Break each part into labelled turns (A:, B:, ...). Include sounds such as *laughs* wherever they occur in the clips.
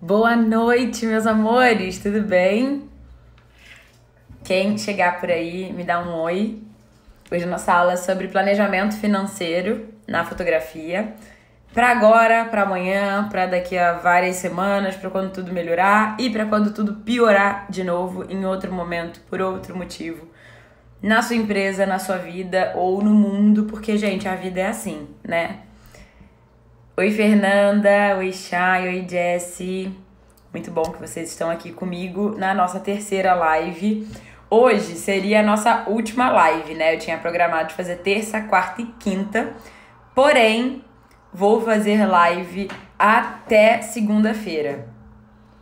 A: Boa noite, meus amores, tudo bem? Quem chegar por aí, me dá um oi. Hoje a nossa aula é sobre planejamento financeiro na fotografia. Para agora, para amanhã, para daqui a várias semanas, para quando tudo melhorar e para quando tudo piorar de novo em outro momento, por outro motivo. Na sua empresa, na sua vida ou no mundo, porque, gente, a vida é assim, né? Oi, Fernanda. Oi, Chay. Oi, Jessie. Muito bom que vocês estão aqui comigo na nossa terceira live. Hoje seria a nossa última live, né? Eu tinha programado de fazer terça, quarta e quinta. Porém, vou fazer live até segunda-feira,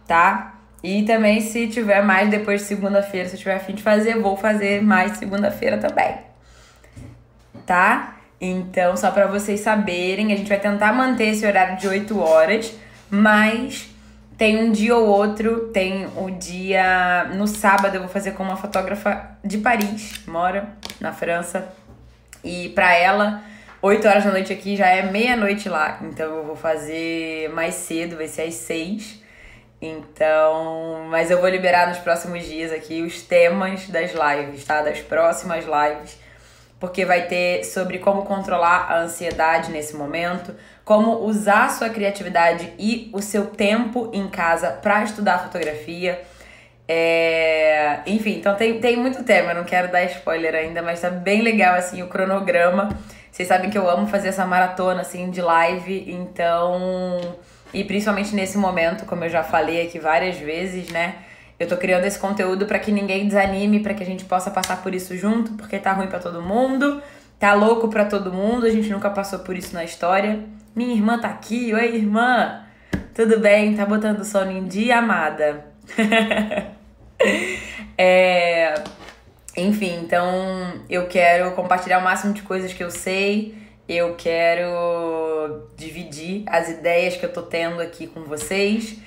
A: tá? E também, se tiver mais depois de segunda-feira, se eu tiver afim de fazer, vou fazer mais segunda-feira também. Tá? Então, só para vocês saberem, a gente vai tentar manter esse horário de 8 horas, mas tem um dia ou outro, tem o dia. No sábado eu vou fazer com uma fotógrafa de Paris, mora na França. E para ela, 8 horas da noite aqui já é meia-noite lá. Então eu vou fazer mais cedo, vai ser às 6. Então, mas eu vou liberar nos próximos dias aqui os temas das lives, tá? Das próximas lives porque vai ter sobre como controlar a ansiedade nesse momento, como usar sua criatividade e o seu tempo em casa para estudar fotografia. É... Enfim, então tem, tem muito tema, eu não quero dar spoiler ainda, mas tá bem legal assim o cronograma. Vocês sabem que eu amo fazer essa maratona assim de live, então. E principalmente nesse momento, como eu já falei aqui várias vezes, né? Eu tô criando esse conteúdo para que ninguém desanime, para que a gente possa passar por isso junto, porque tá ruim para todo mundo, tá louco para todo mundo, a gente nunca passou por isso na história. Minha irmã tá aqui, oi irmã. Tudo bem? Tá botando sono em dia, amada? *laughs* é... Enfim, então eu quero compartilhar o máximo de coisas que eu sei. Eu quero dividir as ideias que eu tô tendo aqui com vocês.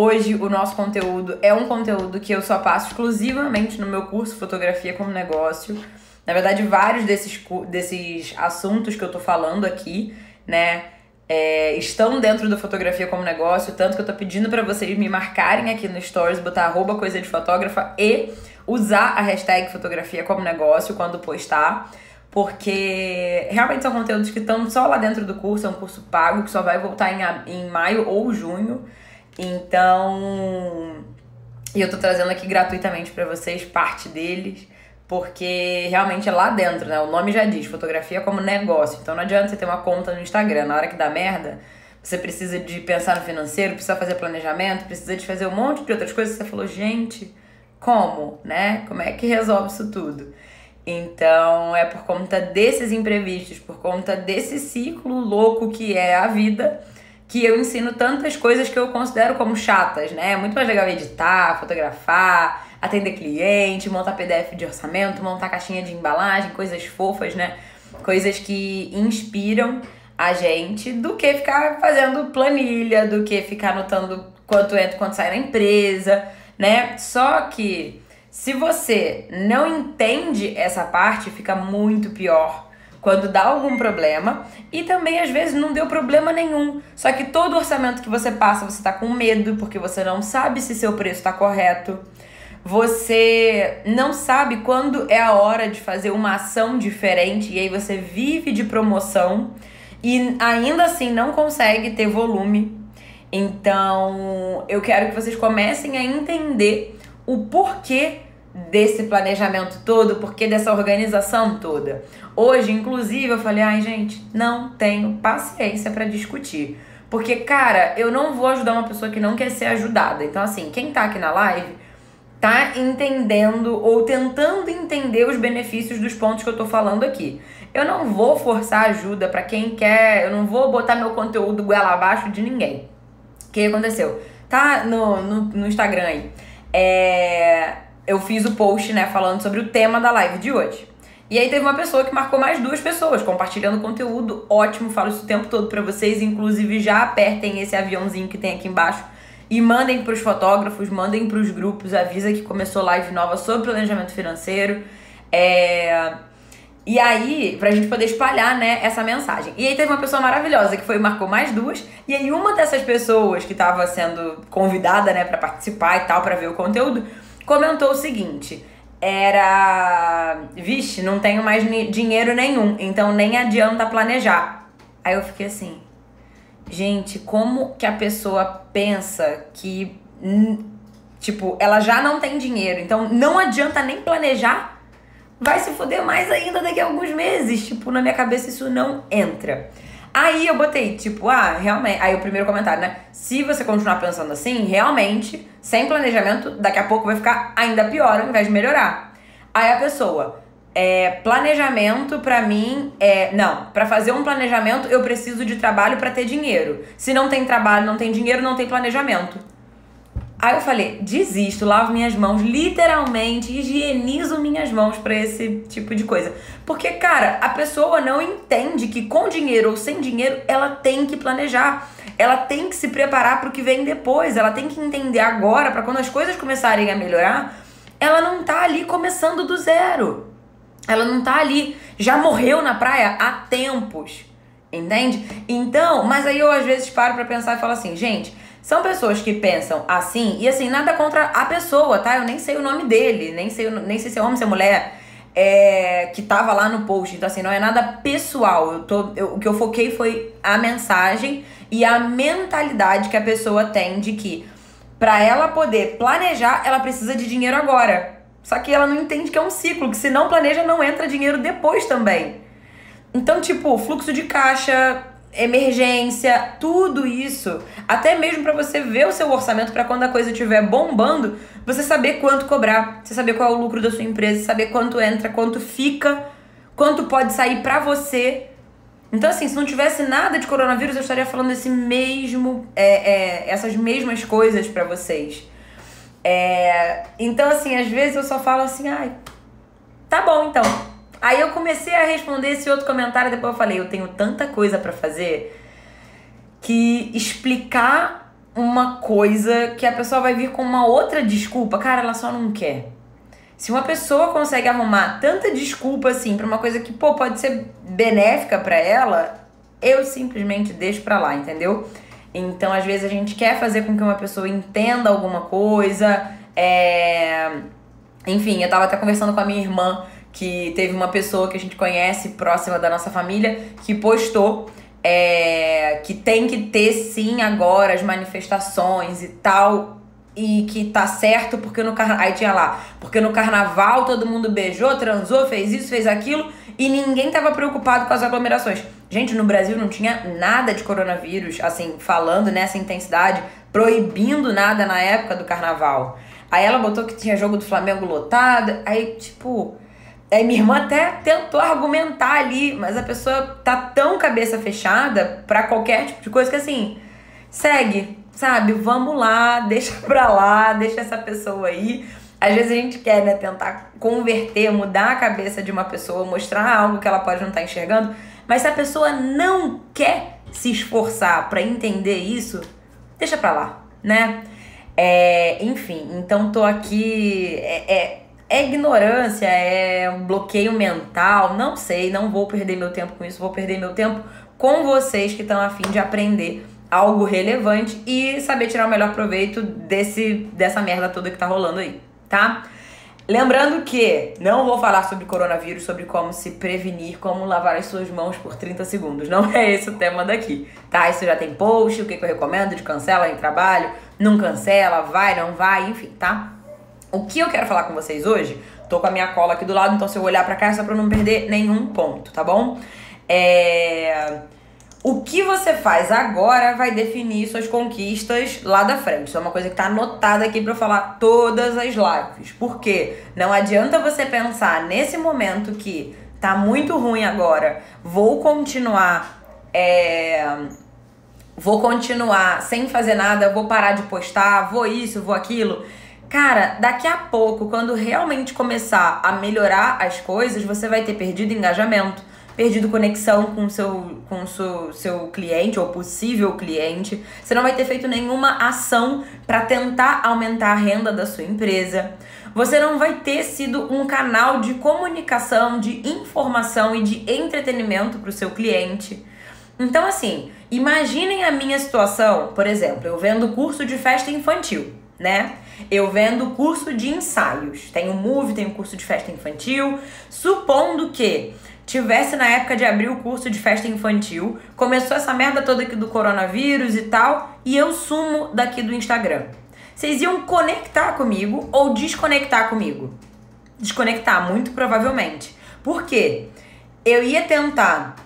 A: Hoje o nosso conteúdo é um conteúdo que eu só passo exclusivamente no meu curso Fotografia como Negócio. Na verdade, vários desses, desses assuntos que eu tô falando aqui, né, é, estão dentro do Fotografia como Negócio, tanto que eu tô pedindo para vocês me marcarem aqui no Stories, botar arroba coisa de fotógrafa e usar a hashtag Fotografia como Negócio quando postar porque realmente são conteúdos que estão só lá dentro do curso, é um curso pago que só vai voltar em, em maio ou junho. Então, e eu tô trazendo aqui gratuitamente para vocês parte deles, porque realmente é lá dentro, né? O nome já diz, fotografia como negócio. Então não adianta você ter uma conta no Instagram, na hora que dá merda, você precisa de pensar no financeiro, precisa fazer planejamento, precisa de fazer um monte de outras coisas. Você falou, gente, como, né? Como é que resolve isso tudo? Então, é por conta desses imprevistos, por conta desse ciclo louco que é a vida, que eu ensino tantas coisas que eu considero como chatas, né? É muito mais legal editar, fotografar, atender cliente, montar PDF de orçamento, montar caixinha de embalagem, coisas fofas, né? Coisas que inspiram a gente do que ficar fazendo planilha, do que ficar anotando quanto entra, quanto sai na empresa, né? Só que se você não entende essa parte, fica muito pior quando dá algum problema e também às vezes não deu problema nenhum. Só que todo orçamento que você passa, você tá com medo porque você não sabe se seu preço está correto. Você não sabe quando é a hora de fazer uma ação diferente e aí você vive de promoção e ainda assim não consegue ter volume. Então, eu quero que vocês comecem a entender o porquê desse planejamento todo, porque dessa organização toda. Hoje, inclusive, eu falei, ai, gente, não tenho paciência para discutir. Porque, cara, eu não vou ajudar uma pessoa que não quer ser ajudada. Então, assim, quem tá aqui na live tá entendendo ou tentando entender os benefícios dos pontos que eu tô falando aqui. Eu não vou forçar ajuda para quem quer, eu não vou botar meu conteúdo goela abaixo de ninguém. O que aconteceu? Tá no, no, no Instagram aí. É, eu fiz o post, né, falando sobre o tema da live de hoje. E aí teve uma pessoa que marcou mais duas pessoas, compartilhando conteúdo ótimo, falo isso o tempo todo para vocês, inclusive já apertem esse aviãozinho que tem aqui embaixo e mandem para os fotógrafos, mandem para os grupos, avisa que começou live nova sobre planejamento financeiro. É... E aí, pra gente poder espalhar, né, essa mensagem. E aí teve uma pessoa maravilhosa que foi marcou mais duas. E aí uma dessas pessoas que tava sendo convidada, né, para participar e tal, para ver o conteúdo, comentou o seguinte: era, vixe, não tenho mais dinheiro nenhum, então nem adianta planejar. Aí eu fiquei assim, gente, como que a pessoa pensa que tipo, ela já não tem dinheiro, então não adianta nem planejar? vai se foder mais ainda daqui a alguns meses. Tipo, na minha cabeça isso não entra. Aí eu botei, tipo, ah, realmente. Aí o primeiro comentário, né? Se você continuar pensando assim, realmente, sem planejamento, daqui a pouco vai ficar ainda pior ao invés de melhorar. Aí a pessoa, é, planejamento para mim é. Não, para fazer um planejamento eu preciso de trabalho para ter dinheiro. Se não tem trabalho, não tem dinheiro, não tem planejamento. Aí eu falei, desisto, lavo minhas mãos, literalmente higienizo minhas mãos para esse tipo de coisa. Porque, cara, a pessoa não entende que com dinheiro ou sem dinheiro ela tem que planejar. Ela tem que se preparar para o que vem depois. Ela tem que entender agora, para quando as coisas começarem a melhorar, ela não tá ali começando do zero. Ela não tá ali, já morreu na praia há tempos. Entende? Então, mas aí eu às vezes paro para pensar e falo assim, gente, são pessoas que pensam assim, e assim, nada contra a pessoa, tá? Eu nem sei o nome dele, nem sei, nem sei se é homem, se é mulher, é, que tava lá no post. Então, assim, não é nada pessoal. Eu tô, eu, o que eu foquei foi a mensagem e a mentalidade que a pessoa tem de que para ela poder planejar, ela precisa de dinheiro agora. Só que ela não entende que é um ciclo, que se não planeja, não entra dinheiro depois também. Então, tipo, fluxo de caixa, emergência, tudo isso, até mesmo para você ver o seu orçamento para quando a coisa estiver bombando, você saber quanto cobrar, você saber qual é o lucro da sua empresa, saber quanto entra, quanto fica, quanto pode sair para você. Então, assim, se não tivesse nada de coronavírus, eu estaria falando esse mesmo, é, é, essas mesmas coisas para vocês. É, então, assim, às vezes eu só falo assim, ai, tá bom então Aí eu comecei a responder esse outro comentário, depois eu falei, eu tenho tanta coisa para fazer que explicar uma coisa que a pessoa vai vir com uma outra desculpa, cara, ela só não quer. Se uma pessoa consegue arrumar tanta desculpa assim para uma coisa que, pô, pode ser benéfica para ela, eu simplesmente deixo pra lá, entendeu? Então, às vezes a gente quer fazer com que uma pessoa entenda alguma coisa, é... Enfim, eu tava até conversando com a minha irmã que teve uma pessoa que a gente conhece próxima da nossa família que postou é, que tem que ter sim agora as manifestações e tal e que tá certo porque no carnaval aí tinha lá porque no carnaval todo mundo beijou transou fez isso fez aquilo e ninguém tava preocupado com as aglomerações. Gente no Brasil não tinha nada de coronavírus assim falando nessa intensidade proibindo nada na época do carnaval. Aí ela botou que tinha jogo do Flamengo lotado aí tipo Aí minha irmã até tentou argumentar ali, mas a pessoa tá tão cabeça fechada para qualquer tipo de coisa que assim, segue, sabe? Vamos lá, *laughs* deixa pra lá, deixa essa pessoa aí. Às vezes a gente quer, né, tentar converter, mudar a cabeça de uma pessoa, mostrar algo que ela pode não estar tá enxergando, mas se a pessoa não quer se esforçar para entender isso, deixa pra lá, né? É, enfim, então tô aqui. É, é, é ignorância, é um bloqueio mental, não sei, não vou perder meu tempo com isso, vou perder meu tempo com vocês que estão afim de aprender algo relevante e saber tirar o melhor proveito desse dessa merda toda que tá rolando aí, tá? Lembrando que não vou falar sobre coronavírus, sobre como se prevenir, como lavar as suas mãos por 30 segundos. Não é esse o tema daqui, tá? Isso já tem post, o que, que eu recomendo de cancela em trabalho, não cancela, vai, não vai, enfim, tá? O que eu quero falar com vocês hoje, tô com a minha cola aqui do lado, então se eu olhar para cá é só pra não perder nenhum ponto, tá bom? É... O que você faz agora vai definir suas conquistas lá da frente. Isso é uma coisa que tá anotada aqui para falar todas as lives. Por quê? Não adianta você pensar nesse momento que tá muito ruim agora, vou continuar. É... Vou continuar sem fazer nada, vou parar de postar, vou isso, vou aquilo. Cara, daqui a pouco, quando realmente começar a melhorar as coisas, você vai ter perdido engajamento, perdido conexão com seu com seu, seu cliente ou possível cliente. Você não vai ter feito nenhuma ação para tentar aumentar a renda da sua empresa. Você não vai ter sido um canal de comunicação, de informação e de entretenimento para o seu cliente. Então, assim, imaginem a minha situação, por exemplo, eu vendo curso de festa infantil, né? Eu vendo curso de ensaios. Tenho Move, tenho curso de festa infantil. Supondo que tivesse na época de abrir o curso de festa infantil, começou essa merda toda aqui do coronavírus e tal, e eu sumo daqui do Instagram. Vocês iam conectar comigo ou desconectar comigo? Desconectar, muito provavelmente. Por quê? Eu ia tentar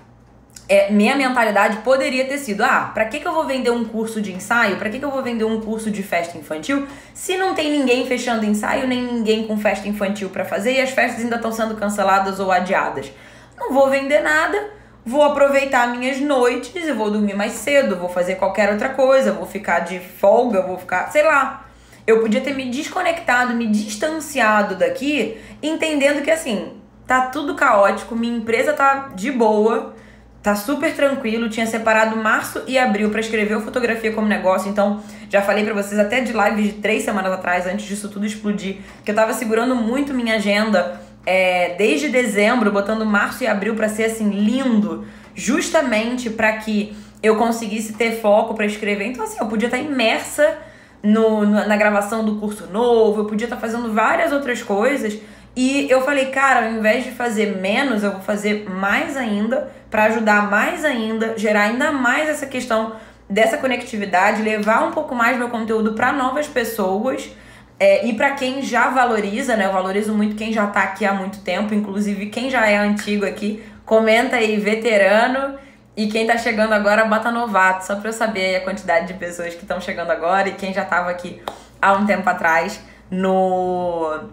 A: é, minha mentalidade poderia ter sido: ah, pra que, que eu vou vender um curso de ensaio? Pra que, que eu vou vender um curso de festa infantil se não tem ninguém fechando ensaio, nem ninguém com festa infantil para fazer e as festas ainda estão sendo canceladas ou adiadas? Não vou vender nada, vou aproveitar minhas noites e vou dormir mais cedo, vou fazer qualquer outra coisa, vou ficar de folga, vou ficar, sei lá. Eu podia ter me desconectado, me distanciado daqui, entendendo que assim, tá tudo caótico, minha empresa tá de boa Tá super tranquilo, tinha separado março e abril para escrever o fotografia como negócio, então já falei para vocês até de live de três semanas atrás, antes disso tudo explodir, que eu tava segurando muito minha agenda é, desde dezembro, botando março e abril para ser assim lindo, justamente para que eu conseguisse ter foco para escrever. Então assim, eu podia estar tá imersa no, no, na gravação do curso novo, eu podia estar tá fazendo várias outras coisas e eu falei, cara, ao invés de fazer menos, eu vou fazer mais ainda para ajudar mais ainda, gerar ainda mais essa questão dessa conectividade, levar um pouco mais meu conteúdo para novas pessoas. É, e para quem já valoriza, né? Eu valorizo muito quem já tá aqui há muito tempo, inclusive quem já é antigo aqui, comenta aí veterano e quem tá chegando agora bota novato, só para eu saber a quantidade de pessoas que estão chegando agora e quem já tava aqui há um tempo atrás no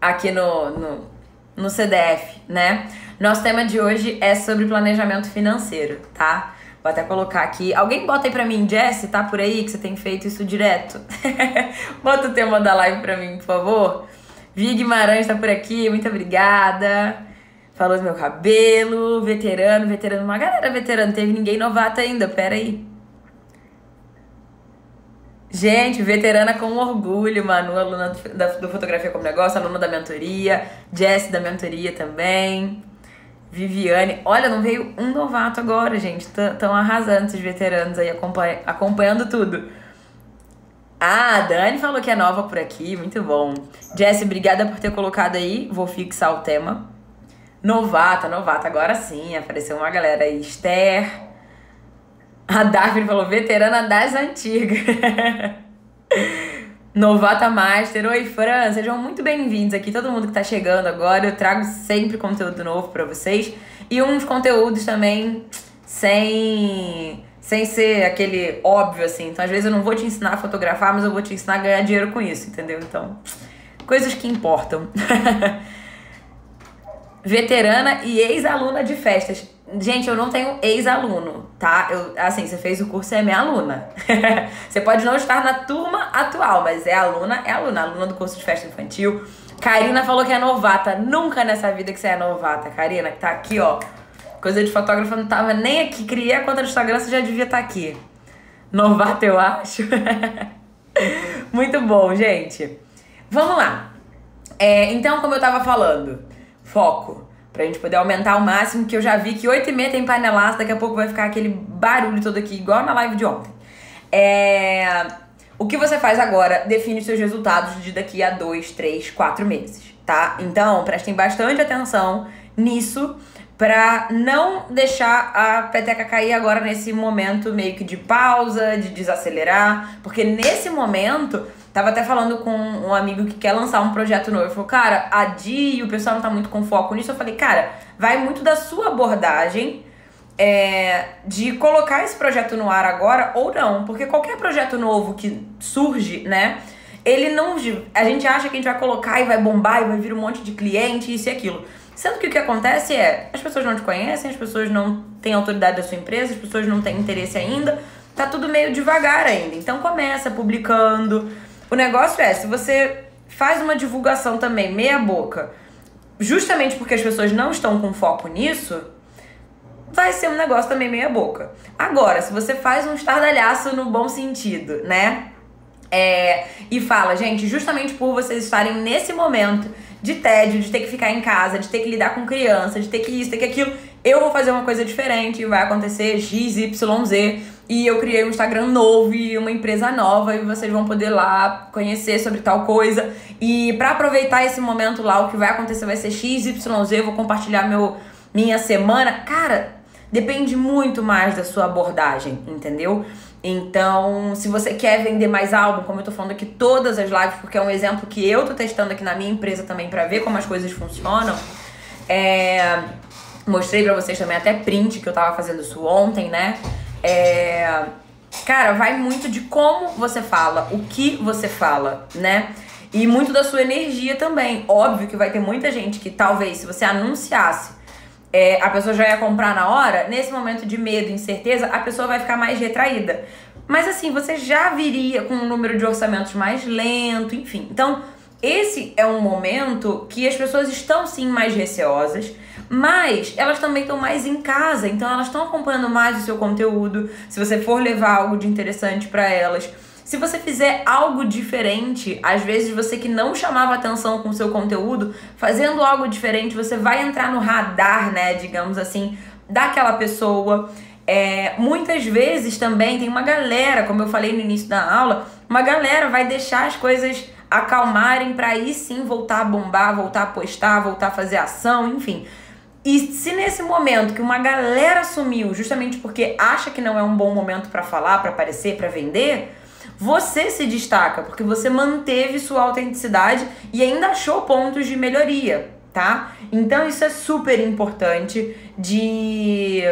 A: aqui no, no, no CDF, né? Nosso tema de hoje é sobre planejamento financeiro, tá? Vou até colocar aqui. Alguém bota aí pra mim, Jess, tá por aí que você tem feito isso direto? *laughs* bota o tema da live pra mim, por favor. Vi Guimarães tá por aqui, muito obrigada. Falou do meu cabelo, veterano, veterano, uma galera veterana, teve ninguém novato ainda, pera aí. Gente, veterana com orgulho, Manu, aluna do, da, do Fotografia como Negócio, aluna da mentoria, Jess da mentoria também, Viviane. Olha, não veio um novato agora, gente. Estão arrasando esses veteranos aí, acompanha, acompanhando tudo. Ah, a Dani falou que é nova por aqui, muito bom. Jess, obrigada por ter colocado aí, vou fixar o tema. Novata, novata, agora sim, apareceu uma galera aí. Esther, a Daphne falou, veterana das antigas. *laughs* Novata Master. Oi, Fran. Sejam muito bem-vindos aqui. Todo mundo que tá chegando agora. Eu trago sempre conteúdo novo para vocês. E uns conteúdos também sem, sem ser aquele óbvio, assim. Então, às vezes, eu não vou te ensinar a fotografar, mas eu vou te ensinar a ganhar dinheiro com isso, entendeu? Então, coisas que importam. *laughs* Veterana e ex-aluna de festas. Gente, eu não tenho ex-aluno, tá? Eu, assim, você fez o curso é minha aluna. *laughs* você pode não estar na turma atual, mas é aluna, é aluna, aluna do curso de festa infantil. Karina falou que é novata. Nunca nessa vida que você é novata, Karina, que tá aqui, ó. Coisa de fotógrafa não tava nem aqui. Criei a conta do Instagram, você já devia estar tá aqui. Novata, eu acho. *laughs* Muito bom, gente. Vamos lá. É, então, como eu tava falando, foco Pra gente poder aumentar ao máximo, que eu já vi que 8 e meia tem panelaço, daqui a pouco vai ficar aquele barulho todo aqui, igual na live de ontem. É... O que você faz agora define seus resultados de daqui a 2, 3, 4 meses, tá? Então, prestem bastante atenção nisso para não deixar a peteca cair agora nesse momento meio que de pausa, de desacelerar, porque nesse momento Tava até falando com um amigo que quer lançar um projeto novo. Ele falou, cara, a Di, o pessoal não tá muito com foco nisso. Eu falei, cara, vai muito da sua abordagem é, de colocar esse projeto no ar agora ou não. Porque qualquer projeto novo que surge, né? Ele não. A gente acha que a gente vai colocar e vai bombar e vai vir um monte de cliente, isso e aquilo. Sendo que o que acontece é, as pessoas não te conhecem, as pessoas não têm autoridade da sua empresa, as pessoas não têm interesse ainda, tá tudo meio devagar ainda. Então começa publicando, o negócio é, se você faz uma divulgação também meia boca, justamente porque as pessoas não estão com foco nisso, vai ser um negócio também meia boca. Agora, se você faz um estardalhaço no bom sentido, né? É, e fala, gente, justamente por vocês estarem nesse momento de tédio, de ter que ficar em casa, de ter que lidar com criança, de ter que isso, ter que aquilo, eu vou fazer uma coisa diferente e vai acontecer X, Y, Z. E eu criei um Instagram novo e uma empresa nova e vocês vão poder lá conhecer sobre tal coisa. E para aproveitar esse momento lá, o que vai acontecer vai ser X, Y, Z. Eu vou compartilhar meu, minha semana. Cara, depende muito mais da sua abordagem, entendeu? Então, se você quer vender mais álbum, como eu tô falando aqui todas as lives, porque é um exemplo que eu tô testando aqui na minha empresa também para ver como as coisas funcionam. É, mostrei para vocês também até print que eu tava fazendo isso ontem, né? É, cara, vai muito de como você fala, o que você fala, né? E muito da sua energia também. Óbvio que vai ter muita gente que talvez, se você anunciasse é, a pessoa já ia comprar na hora, nesse momento de medo, incerteza, a pessoa vai ficar mais retraída. Mas assim, você já viria com um número de orçamentos mais lento, enfim. Então, esse é um momento que as pessoas estão sim mais receosas, mas elas também estão mais em casa, então elas estão acompanhando mais o seu conteúdo. Se você for levar algo de interessante para elas, se você fizer algo diferente, às vezes você que não chamava atenção com o seu conteúdo, fazendo algo diferente, você vai entrar no radar, né, digamos assim, daquela pessoa. É, muitas vezes também tem uma galera, como eu falei no início da aula, uma galera vai deixar as coisas acalmarem para aí sim voltar a bombar, voltar a postar, voltar a fazer ação, enfim. E se nesse momento que uma galera sumiu justamente porque acha que não é um bom momento para falar, para aparecer, para vender, você se destaca porque você manteve sua autenticidade e ainda achou pontos de melhoria, tá? Então isso é super importante de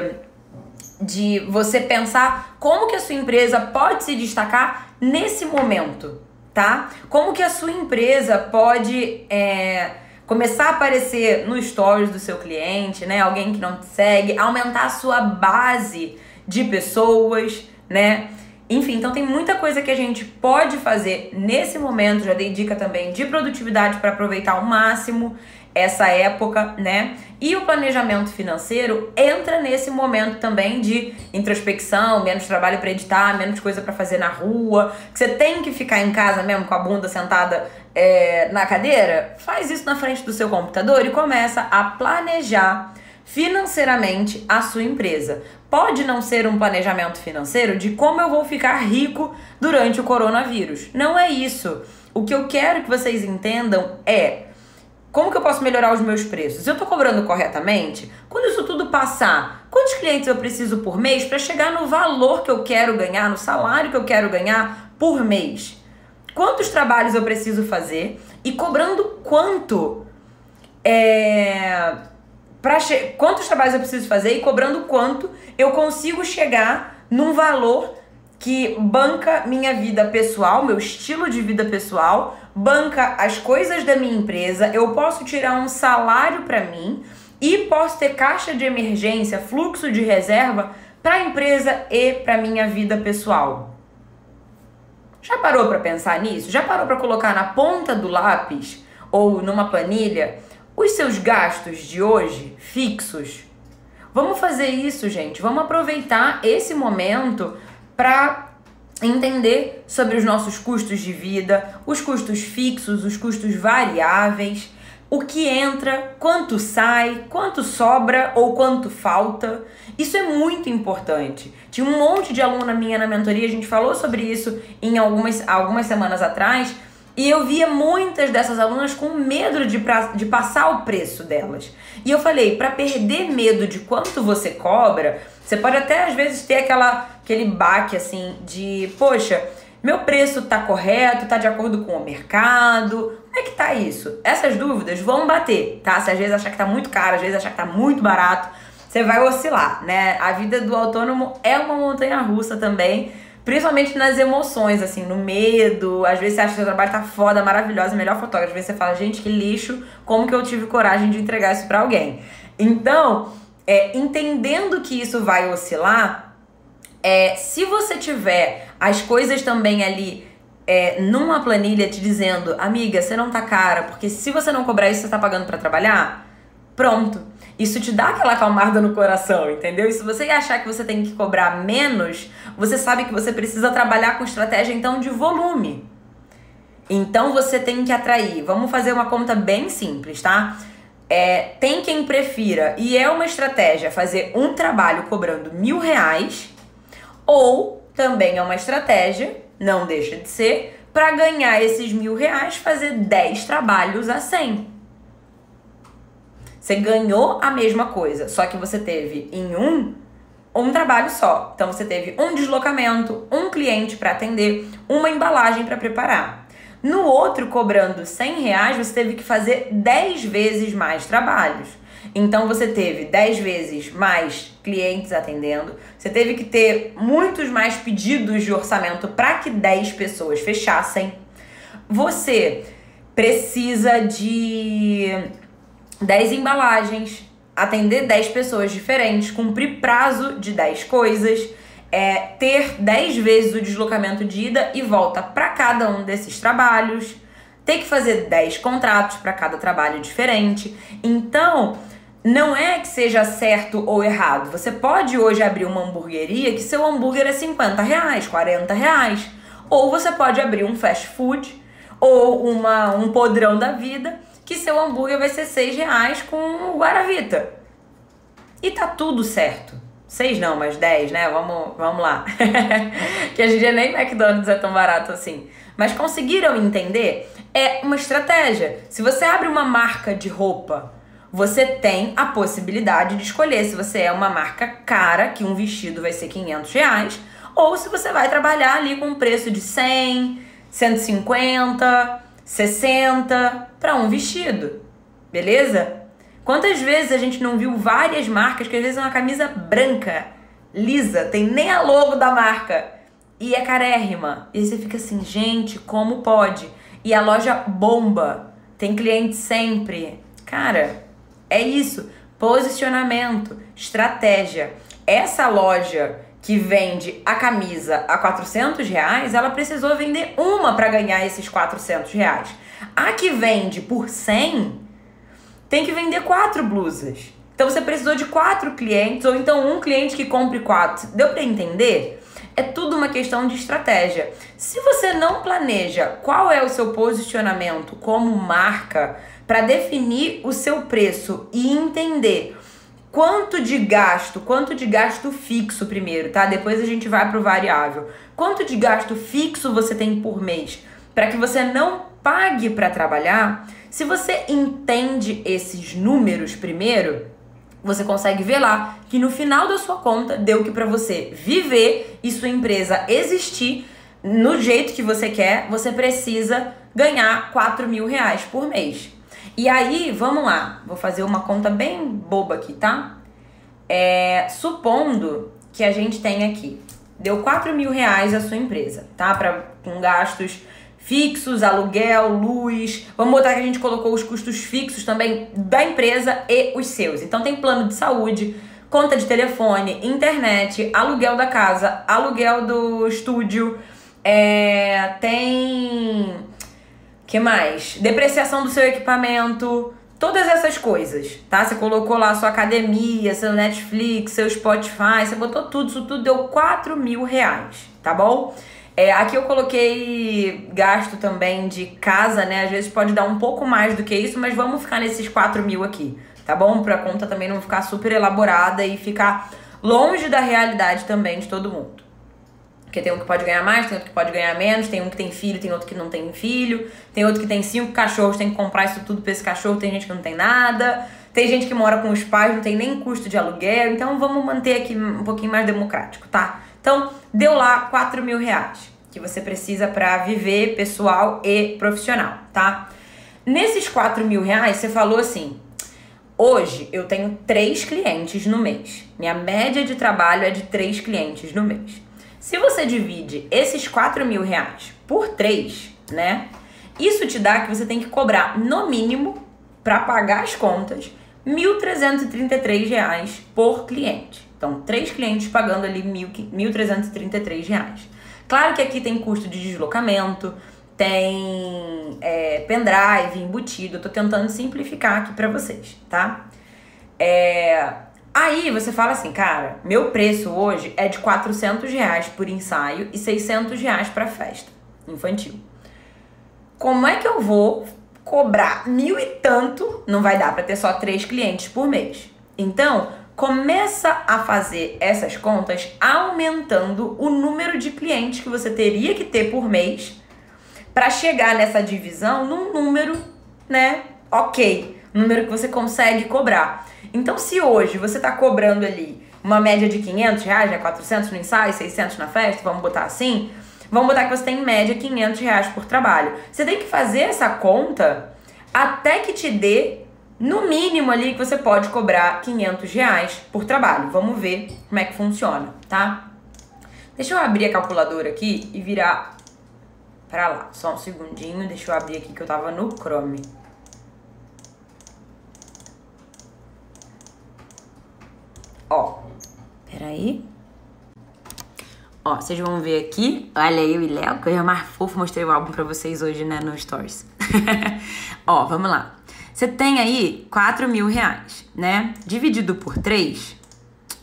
A: de você pensar como que a sua empresa pode se destacar nesse momento, tá? Como que a sua empresa pode é, começar a aparecer no stories do seu cliente, né? Alguém que não te segue, aumentar a sua base de pessoas, né? Enfim, então tem muita coisa que a gente pode fazer nesse momento. Já dei dica também de produtividade para aproveitar ao máximo essa época, né? E o planejamento financeiro entra nesse momento também de introspecção, menos trabalho para editar, menos coisa para fazer na rua, que você tem que ficar em casa mesmo com a bunda sentada é, na cadeira. Faz isso na frente do seu computador e começa a planejar financeiramente a sua empresa. Pode não ser um planejamento financeiro de como eu vou ficar rico durante o coronavírus. Não é isso. O que eu quero que vocês entendam é como que eu posso melhorar os meus preços? Eu estou cobrando corretamente? Quando isso tudo passar, quantos clientes eu preciso por mês para chegar no valor que eu quero ganhar, no salário que eu quero ganhar por mês? Quantos trabalhos eu preciso fazer e cobrando quanto? É para quantos trabalhos eu preciso fazer e cobrando quanto eu consigo chegar num valor que banca minha vida pessoal, meu estilo de vida pessoal, banca as coisas da minha empresa, eu posso tirar um salário para mim e posso ter caixa de emergência, fluxo de reserva para a empresa e para minha vida pessoal. Já parou para pensar nisso? Já parou para colocar na ponta do lápis ou numa planilha os seus gastos de hoje fixos. Vamos fazer isso, gente. Vamos aproveitar esse momento para entender sobre os nossos custos de vida, os custos fixos, os custos variáveis, o que entra, quanto sai, quanto sobra ou quanto falta. Isso é muito importante. Tinha um monte de aluna minha na mentoria, a gente falou sobre isso em algumas, algumas semanas atrás e eu via muitas dessas alunas com medo de, pra, de passar o preço delas. E eu falei, para perder medo de quanto você cobra, você pode até às vezes ter aquela, aquele baque assim de, poxa, meu preço tá correto, tá de acordo com o mercado. Como é que tá isso? Essas dúvidas vão bater, tá? Se às vezes achar que tá muito caro, às vezes achar que tá muito barato, você vai oscilar, né? A vida do autônomo é uma montanha russa também Principalmente nas emoções, assim, no medo. Às vezes você acha que seu trabalho tá foda, maravilhosa, melhor fotógrafo. Às vezes você fala, gente, que lixo, como que eu tive coragem de entregar isso para alguém? Então, é, entendendo que isso vai oscilar, é, se você tiver as coisas também ali é, numa planilha te dizendo, amiga, você não tá cara, porque se você não cobrar isso, você tá pagando para trabalhar, pronto. Isso te dá aquela calmada no coração, entendeu? E se você achar que você tem que cobrar menos, você sabe que você precisa trabalhar com estratégia então de volume. Então você tem que atrair. Vamos fazer uma conta bem simples, tá? É, tem quem prefira, e é uma estratégia, fazer um trabalho cobrando mil reais, ou também é uma estratégia, não deixa de ser, para ganhar esses mil reais, fazer 10 trabalhos a 100. Você ganhou a mesma coisa, só que você teve em um um trabalho só. Então você teve um deslocamento, um cliente para atender, uma embalagem para preparar. No outro, cobrando 100 reais, você teve que fazer 10 vezes mais trabalhos. Então você teve 10 vezes mais clientes atendendo, você teve que ter muitos mais pedidos de orçamento para que 10 pessoas fechassem. Você precisa de 10 embalagens, atender 10 pessoas diferentes, cumprir prazo de 10 coisas, é, ter 10 vezes o deslocamento de ida e volta para cada um desses trabalhos, ter que fazer 10 contratos para cada trabalho diferente. Então, não é que seja certo ou errado. Você pode hoje abrir uma hamburgueria que seu hambúrguer é 50 reais, 40 reais. Ou você pode abrir um fast food ou uma, um podrão da vida que seu hambúrguer vai ser 6 reais com o Guaravita. E tá tudo certo. Seis não, mas 10, né? Vamos, vamos lá. *laughs* que em dia nem McDonald's é tão barato assim. Mas conseguiram entender? É uma estratégia. Se você abre uma marca de roupa, você tem a possibilidade de escolher se você é uma marca cara, que um vestido vai ser 500 reais, ou se você vai trabalhar ali com um preço de 100, 150, 60 para um vestido. Beleza? Quantas vezes a gente não viu várias marcas que às vezes é uma camisa branca, lisa, tem nem a logo da marca e é carérrima. E você fica assim, gente, como pode? E a loja bomba, tem cliente sempre. Cara, é isso. Posicionamento, estratégia. Essa loja que vende a camisa a 400 reais, ela precisou vender uma para ganhar esses 400 reais. A que vende por 100 tem que vender quatro blusas. Então você precisou de quatro clientes, ou então um cliente que compre quatro. Deu para entender? É tudo uma questão de estratégia. Se você não planeja qual é o seu posicionamento como marca para definir o seu preço e entender quanto de gasto, quanto de gasto fixo primeiro, tá? Depois a gente vai pro variável. Quanto de gasto fixo você tem por mês para que você não pague para trabalhar? Se você entende esses números primeiro, você consegue ver lá que no final da sua conta deu que para você viver e sua empresa existir no jeito que você quer, você precisa ganhar 4 mil reais por mês. E aí, vamos lá, vou fazer uma conta bem boba aqui, tá? É, supondo que a gente tem aqui, deu 4 mil reais a sua empresa, tá? Pra, com gastos fixos, aluguel, luz. Vamos botar que a gente colocou os custos fixos também da empresa e os seus. Então tem plano de saúde, conta de telefone, internet, aluguel da casa, aluguel do estúdio, é, tem que mais? Depreciação do seu equipamento, todas essas coisas, tá? Você colocou lá sua academia, seu Netflix, seu Spotify, você botou tudo, isso tudo deu 4 mil reais, tá bom? É, aqui eu coloquei gasto também de casa, né? Às vezes pode dar um pouco mais do que isso, mas vamos ficar nesses 4 mil aqui, tá bom? Pra conta também não ficar super elaborada e ficar longe da realidade também de todo mundo. Porque tem um que pode ganhar mais, tem outro que pode ganhar menos, tem um que tem filho, tem outro que não tem filho, tem outro que tem cinco cachorros, tem que comprar isso tudo pra esse cachorro, tem gente que não tem nada, tem gente que mora com os pais, não tem nem custo de aluguel, então vamos manter aqui um pouquinho mais democrático, tá? Então, deu lá 4 mil reais que você precisa para viver pessoal e profissional, tá? Nesses 4 mil reais, você falou assim: hoje eu tenho três clientes no mês. Minha média de trabalho é de três clientes no mês. Se você divide esses 4 mil reais por três, né? Isso te dá que você tem que cobrar, no mínimo, para pagar as contas, R$ 1.333 por cliente. Então, três clientes pagando ali R$ 1.333. Claro que aqui tem custo de deslocamento, tem é, pendrive embutido. Eu tô tentando simplificar aqui para vocês, tá? É... Aí você fala assim, cara, meu preço hoje é de 400 reais por ensaio e 600 reais para festa infantil. Como é que eu vou cobrar mil e tanto? Não vai dar para ter só três clientes por mês. Então, começa a fazer essas contas aumentando o número de clientes que você teria que ter por mês para chegar nessa divisão num número, né, ok, número que você consegue cobrar. Então, se hoje você está cobrando ali uma média de 500 reais, né, 400 no ensaio, 600 na festa, vamos botar assim, vamos botar que você tem em média 500 reais por trabalho. Você tem que fazer essa conta até que te dê no mínimo ali que você pode cobrar 500 reais por trabalho. Vamos ver como é que funciona, tá? Deixa eu abrir a calculadora aqui e virar para lá. Só um segundinho, deixa eu abrir aqui que eu tava no Chrome. Ó, peraí. Ó, vocês vão ver aqui, olha eu e Léo, eu mais fofo, mostrei o álbum pra vocês hoje, né, no Stories. *laughs* Ó, vamos lá. Você tem aí 4 mil reais, né? Dividido por 3,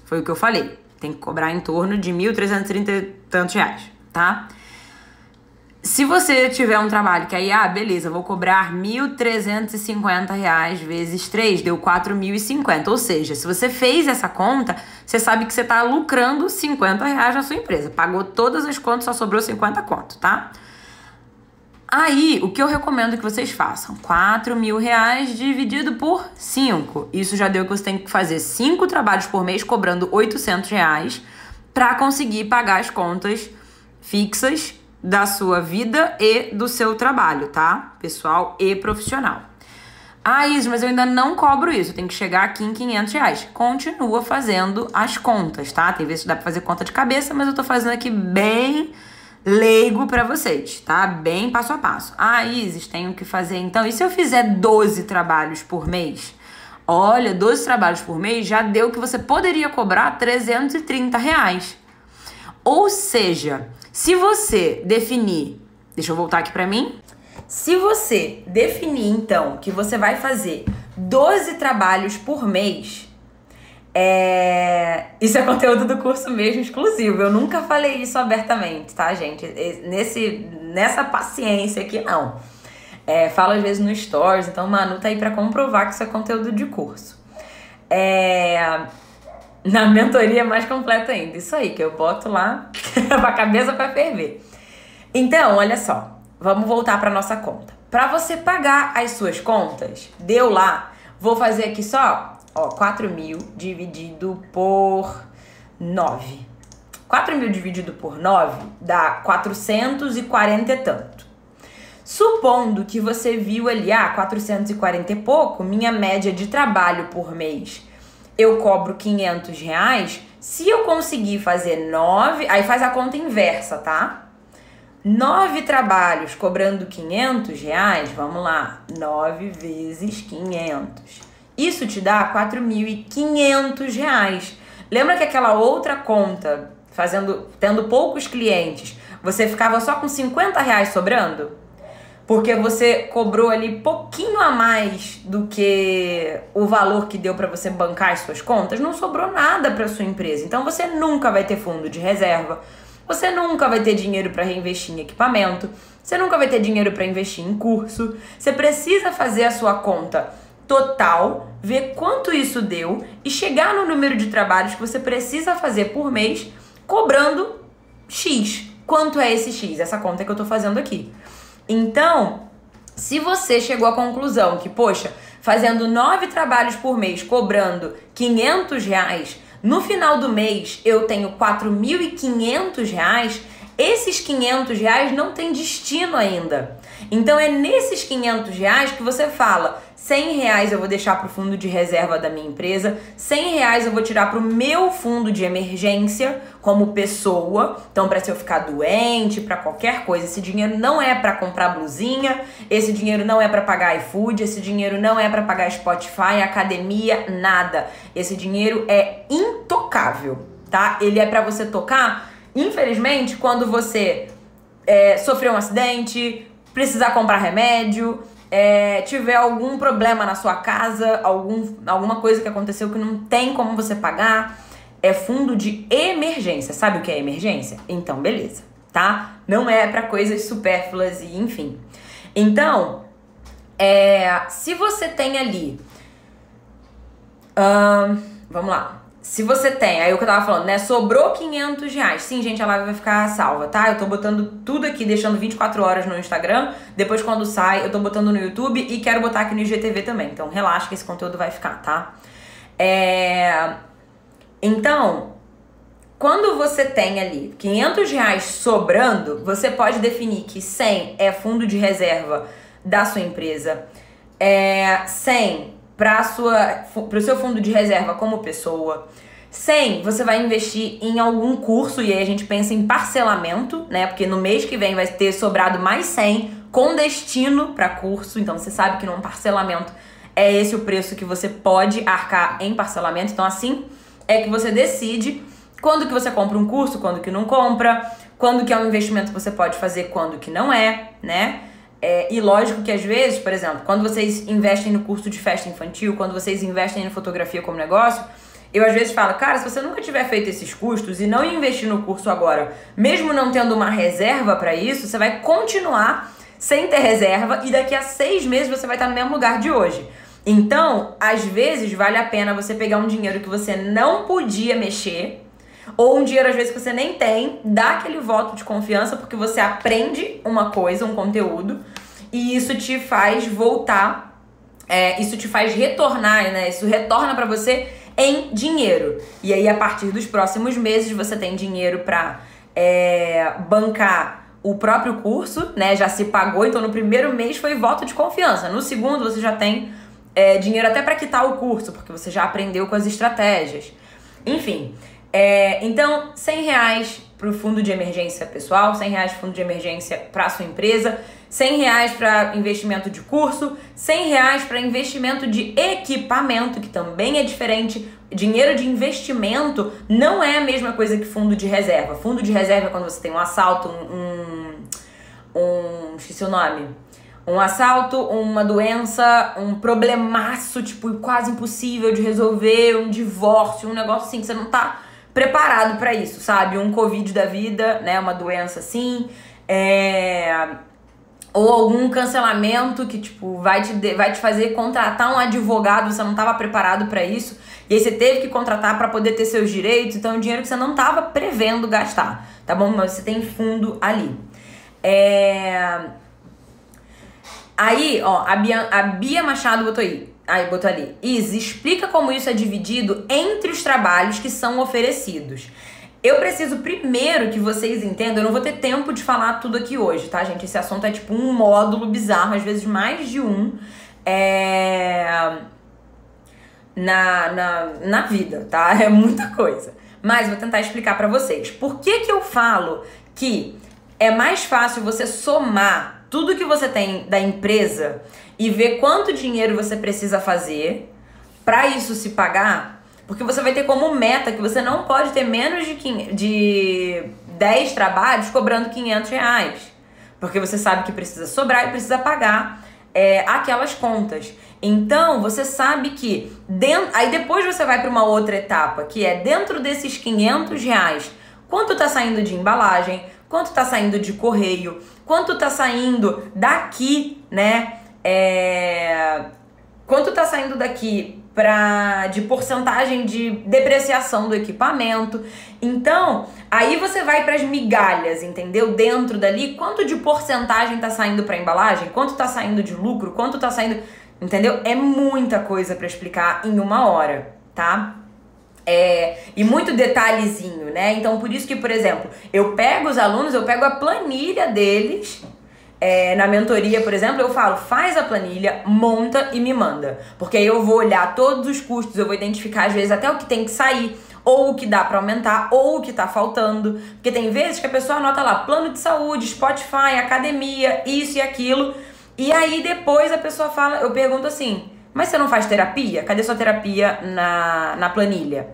A: foi o que eu falei. Tem que cobrar em torno de 1.330 e tantos reais, tá? Se você tiver um trabalho que aí, ah, beleza, vou cobrar R$ 1.350 vezes 3, deu 4.050. Ou seja, se você fez essa conta, você sabe que você está lucrando 50 reais na sua empresa. Pagou todas as contas, só sobrou 50 conto, tá? Aí, o que eu recomendo que vocês façam? 4 mil reais dividido por 5. Isso já deu que você tem que fazer 5 trabalhos por mês, cobrando 800 reais, para conseguir pagar as contas fixas da sua vida e do seu trabalho, tá? Pessoal e profissional. Ah, isso, mas eu ainda não cobro isso. Tenho que chegar aqui em 500 reais. Continua fazendo as contas, tá? Tem vezes que dá pra fazer conta de cabeça, mas eu tô fazendo aqui bem leigo para vocês, tá? Bem passo a passo. Ah, Isis, tenho que fazer então. E se eu fizer 12 trabalhos por mês? Olha, 12 trabalhos por mês já deu que você poderia cobrar 330 reais. Ou seja, se você definir, deixa eu voltar aqui para mim. Se você definir então que você vai fazer 12 trabalhos por mês, é... Isso é conteúdo do curso mesmo, exclusivo. Eu nunca falei isso abertamente, tá, gente? Nesse, nessa paciência aqui, não. É, falo às vezes no Stories, então Manu tá aí pra comprovar que isso é conteúdo de curso. É... Na mentoria mais completa ainda. Isso aí, que eu boto lá *laughs* pra cabeça pra ferver. Então, olha só. Vamos voltar pra nossa conta. Para você pagar as suas contas, deu lá. Vou fazer aqui só Ó, 4 mil dividido por 9. 4 mil dividido por 9 dá 440 e tanto. Supondo que você viu ali, ah, 440 e pouco, minha média de trabalho por mês, eu cobro 500 reais. Se eu conseguir fazer 9, aí faz a conta inversa, tá? 9 trabalhos cobrando 500 reais, vamos lá, 9 vezes 500 isso te dá R$ 4.500. Lembra que aquela outra conta, fazendo, tendo poucos clientes, você ficava só com 50 reais sobrando? Porque você cobrou ali pouquinho a mais do que o valor que deu para você bancar as suas contas, não sobrou nada para sua empresa. Então você nunca vai ter fundo de reserva, você nunca vai ter dinheiro para reinvestir em equipamento, você nunca vai ter dinheiro para investir em curso. Você precisa fazer a sua conta total, ver quanto isso deu e chegar no número de trabalhos que você precisa fazer por mês, cobrando X. Quanto é esse X? Essa conta que eu tô fazendo aqui. Então, se você chegou à conclusão que, poxa, fazendo nove trabalhos por mês, cobrando 500 reais, no final do mês eu tenho 4.500 reais, esses 500 reais não tem destino ainda. Então é nesses 500 reais que você fala, 100 reais eu vou deixar para o fundo de reserva da minha empresa, 100 reais eu vou tirar para o meu fundo de emergência como pessoa. Então, para se eu ficar doente, para qualquer coisa, esse dinheiro não é para comprar blusinha, esse dinheiro não é para pagar iFood, esse dinheiro não é para pagar Spotify, academia, nada. Esse dinheiro é intocável, tá? Ele é para você tocar, infelizmente, quando você é, sofreu um acidente, precisar comprar remédio é, tiver algum problema na sua casa, algum, alguma coisa que aconteceu que não tem como você pagar, é fundo de emergência. Sabe o que é emergência? Então, beleza, tá? Não é para coisas supérfluas e enfim. Então, é, se você tem ali. vamos lá. Se você tem, aí o que eu tava falando, né? Sobrou 500 reais. Sim, gente, a live vai ficar salva, tá? Eu tô botando tudo aqui, deixando 24 horas no Instagram. Depois, quando sai, eu tô botando no YouTube e quero botar aqui no IGTV também. Então, relaxa que esse conteúdo vai ficar, tá? É... Então, quando você tem ali 500 reais sobrando, você pode definir que 100 é fundo de reserva da sua empresa, é 100 para o seu fundo de reserva como pessoa. 100 você vai investir em algum curso e aí a gente pensa em parcelamento, né? Porque no mês que vem vai ter sobrado mais 100 com destino para curso, então você sabe que num parcelamento é esse o preço que você pode arcar em parcelamento. Então assim é que você decide quando que você compra um curso, quando que não compra, quando que é um investimento que você pode fazer, quando que não é, né? É, e lógico que às vezes, por exemplo, quando vocês investem no curso de festa infantil, quando vocês investem em fotografia como negócio, eu às vezes falo, cara, se você nunca tiver feito esses custos e não investir no curso agora, mesmo não tendo uma reserva para isso, você vai continuar sem ter reserva e daqui a seis meses você vai estar no mesmo lugar de hoje. Então, às vezes vale a pena você pegar um dinheiro que você não podia mexer ou um dinheiro às vezes que você nem tem, dá aquele voto de confiança porque você aprende uma coisa, um conteúdo, e isso te faz voltar, é, isso te faz retornar, né? Isso retorna para você em dinheiro. E aí, a partir dos próximos meses, você tem dinheiro para é, bancar o próprio curso, né? Já se pagou, então no primeiro mês foi voto de confiança. No segundo, você já tem é, dinheiro até para quitar o curso, porque você já aprendeu com as estratégias. Enfim, é, então, 100 reais para o fundo de emergência pessoal, 100 reais fundo de emergência para sua empresa, 100 reais para investimento de curso, 100 reais para investimento de equipamento, que também é diferente. Dinheiro de investimento não é a mesma coisa que fundo de reserva. Fundo de reserva é quando você tem um assalto, um. um, esqueci o nome. Um assalto, uma doença, um problemaço, tipo, quase impossível de resolver, um divórcio, um negócio assim que você não tá preparado para isso, sabe? Um Covid da vida, né? Uma doença assim. É... Ou algum cancelamento que, tipo, vai te, vai te fazer contratar um advogado, você não estava preparado para isso. E aí você teve que contratar para poder ter seus direitos. Então, é um dinheiro que você não estava prevendo gastar, tá bom? Mas você tem fundo ali. É... Aí, ó, a Bia, a Bia Machado botou aí. Aí botou ali. Isa, explica como isso é dividido entre os trabalhos que são oferecidos. Eu preciso primeiro que vocês entendam, eu não vou ter tempo de falar tudo aqui hoje, tá, gente? Esse assunto é tipo um módulo bizarro, às vezes mais de um. É... Na, na, na vida, tá? *laughs* É muita coisa. Mas vou tentar explicar para vocês. Por que, que eu falo que é mais fácil você somar tudo que você tem da empresa e ver quanto dinheiro você precisa fazer para isso se pagar, porque você vai ter como meta que você não pode ter menos de, 500, de 10 trabalhos cobrando 500 reais. Porque você sabe que precisa sobrar e precisa pagar é, aquelas contas. Então, você sabe que. Dentro, aí depois você vai para uma outra etapa, que é dentro desses 500 reais, quanto está saindo de embalagem, quanto está saindo de correio, quanto está saindo daqui, né? É, quanto está saindo daqui pra, de porcentagem de depreciação do equipamento. Então, aí você vai para as migalhas, entendeu? Dentro dali, quanto de porcentagem está saindo para embalagem, quanto está saindo de lucro, quanto está saindo, entendeu? É muita coisa para explicar em uma hora, tá? É, e muito detalhezinho, né? Então, por isso que, por exemplo, eu pego os alunos, eu pego a planilha deles é, na mentoria, por exemplo, eu falo, faz a planilha, monta e me manda. Porque aí eu vou olhar todos os custos, eu vou identificar às vezes até o que tem que sair, ou o que dá para aumentar, ou o que tá faltando. Porque tem vezes que a pessoa anota lá plano de saúde, Spotify, academia, isso e aquilo. E aí depois a pessoa fala, eu pergunto assim, mas você não faz terapia? Cadê sua terapia na, na planilha?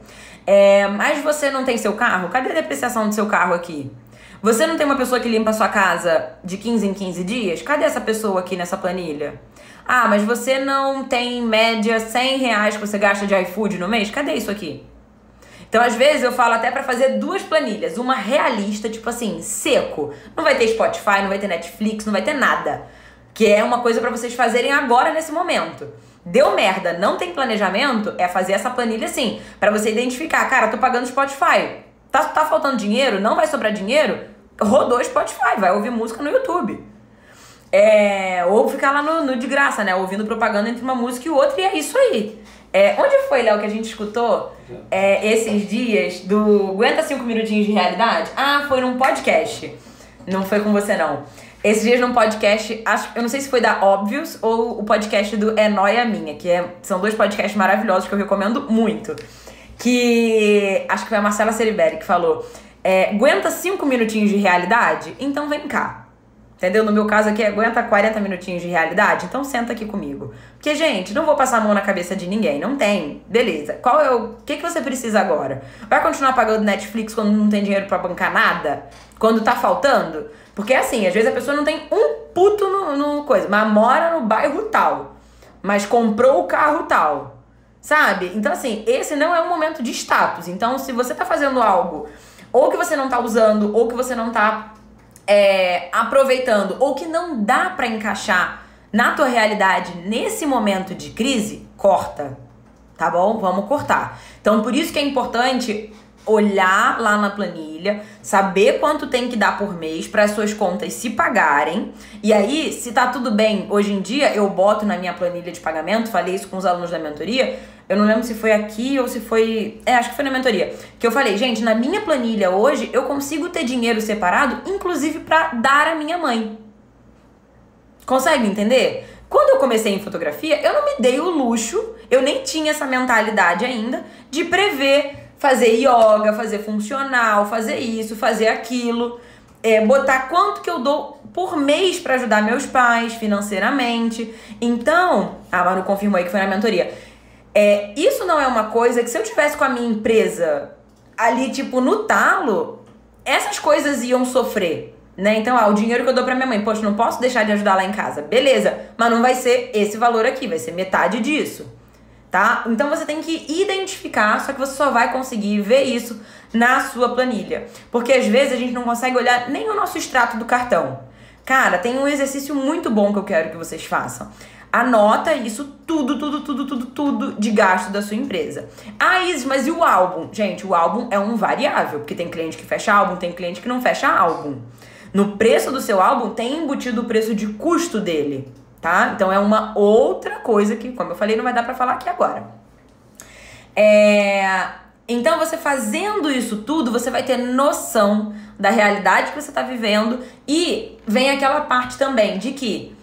A: É, mas você não tem seu carro? Cadê a depreciação do seu carro aqui? Você não tem uma pessoa que limpa a sua casa de 15 em 15 dias? Cadê essa pessoa aqui nessa planilha? Ah, mas você não tem em média 100 reais que você gasta de iFood no mês? Cadê isso aqui? Então, às vezes, eu falo até para fazer duas planilhas. Uma realista, tipo assim, seco. Não vai ter Spotify, não vai ter Netflix, não vai ter nada. Que é uma coisa para vocês fazerem agora, nesse momento. Deu merda, não tem planejamento, é fazer essa planilha assim. para você identificar, cara, tô pagando Spotify. Tá, tá faltando dinheiro? Não vai sobrar dinheiro? Rodou Spotify, vai ouvir música no YouTube. É, ou ficar lá no, no, de graça, né? Ouvindo propaganda entre uma música e outra, e é isso aí. É, onde foi, Léo, que a gente escutou é, esses dias do Aguenta 5 Minutinhos de Realidade? Ah, foi num podcast. Não foi com você, não. Esses dias num podcast, acho, eu não sei se foi da Óbvios ou o podcast do É Noia Minha, que é, são dois podcasts maravilhosos que eu recomendo muito. Que acho que foi a Marcela Ceriberi que falou: é, aguenta 5 minutinhos de realidade? Então vem cá. Entendeu? No meu caso aqui, aguenta 40 minutinhos de realidade? Então senta aqui comigo. Porque, gente, não vou passar a mão na cabeça de ninguém. Não tem. Beleza. Qual é o. Que, que você precisa agora? Vai continuar pagando Netflix quando não tem dinheiro para bancar nada? Quando tá faltando? Porque assim, às vezes a pessoa não tem um puto no, no coisa, mas mora no bairro tal. Mas comprou o carro tal. Sabe? Então, assim, esse não é um momento de status. Então, se você tá fazendo algo, ou que você não tá usando, ou que você não tá é, aproveitando ou que não dá para encaixar na tua realidade nesse momento de crise, corta. Tá bom? Vamos cortar. Então, por isso que é importante olhar lá na planilha, saber quanto tem que dar por mês para as suas contas se pagarem. E aí, se tá tudo bem, hoje em dia eu boto na minha planilha de pagamento, falei isso com os alunos da mentoria, eu não lembro se foi aqui ou se foi. É, acho que foi na mentoria. Que eu falei, gente, na minha planilha hoje eu consigo ter dinheiro separado, inclusive para dar à minha mãe. Consegue entender? Quando eu comecei em fotografia, eu não me dei o luxo, eu nem tinha essa mentalidade ainda de prever fazer yoga, fazer funcional, fazer isso, fazer aquilo, é, botar quanto que eu dou por mês para ajudar meus pais financeiramente. Então, a Manu confirmou aí que foi na mentoria. É, isso não é uma coisa que se eu tivesse com a minha empresa ali, tipo, no talo, essas coisas iam sofrer. Né? Então, ah, o dinheiro que eu dou pra minha mãe, poxa, não posso deixar de ajudar lá em casa. Beleza, mas não vai ser esse valor aqui, vai ser metade disso. Tá? Então você tem que identificar, só que você só vai conseguir ver isso na sua planilha. Porque às vezes a gente não consegue olhar nem o nosso extrato do cartão. Cara, tem um exercício muito bom que eu quero que vocês façam. Anota isso tudo, tudo, tudo, tudo, tudo de gasto da sua empresa. Ah, Isis, mas e o álbum? Gente, o álbum é um variável, porque tem cliente que fecha álbum, tem cliente que não fecha álbum. No preço do seu álbum tem embutido o preço de custo dele, tá? Então é uma outra coisa que, como eu falei, não vai dar para falar aqui agora. É... Então, você fazendo isso tudo, você vai ter noção da realidade que você está vivendo e vem aquela parte também de que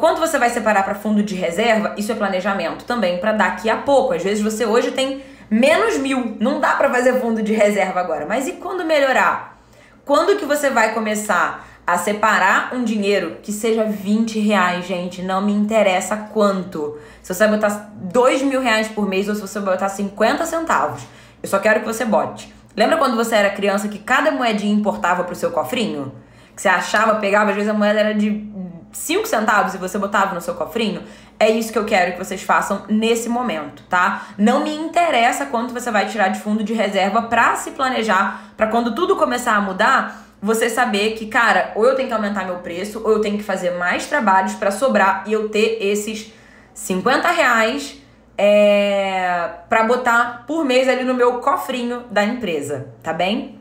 A: quando você vai separar para fundo de reserva, isso é planejamento também para daqui a pouco. Às vezes você hoje tem menos mil, não dá para fazer fundo de reserva agora. Mas e quando melhorar? Quando que você vai começar a separar um dinheiro que seja 20 reais, gente? Não me interessa quanto. Se você botar 2 mil reais por mês ou se você botar 50 centavos. Eu só quero que você bote. Lembra quando você era criança que cada moedinha importava pro seu cofrinho? Que você achava, pegava, às vezes a moeda era de 5 centavos e você botava no seu cofrinho, é isso que eu quero que vocês façam nesse momento, tá? Não me interessa quanto você vai tirar de fundo de reserva para se planejar, para quando tudo começar a mudar, você saber que, cara, ou eu tenho que aumentar meu preço, ou eu tenho que fazer mais trabalhos para sobrar e eu ter esses 50 reais é, para botar por mês ali no meu cofrinho da empresa, tá bem?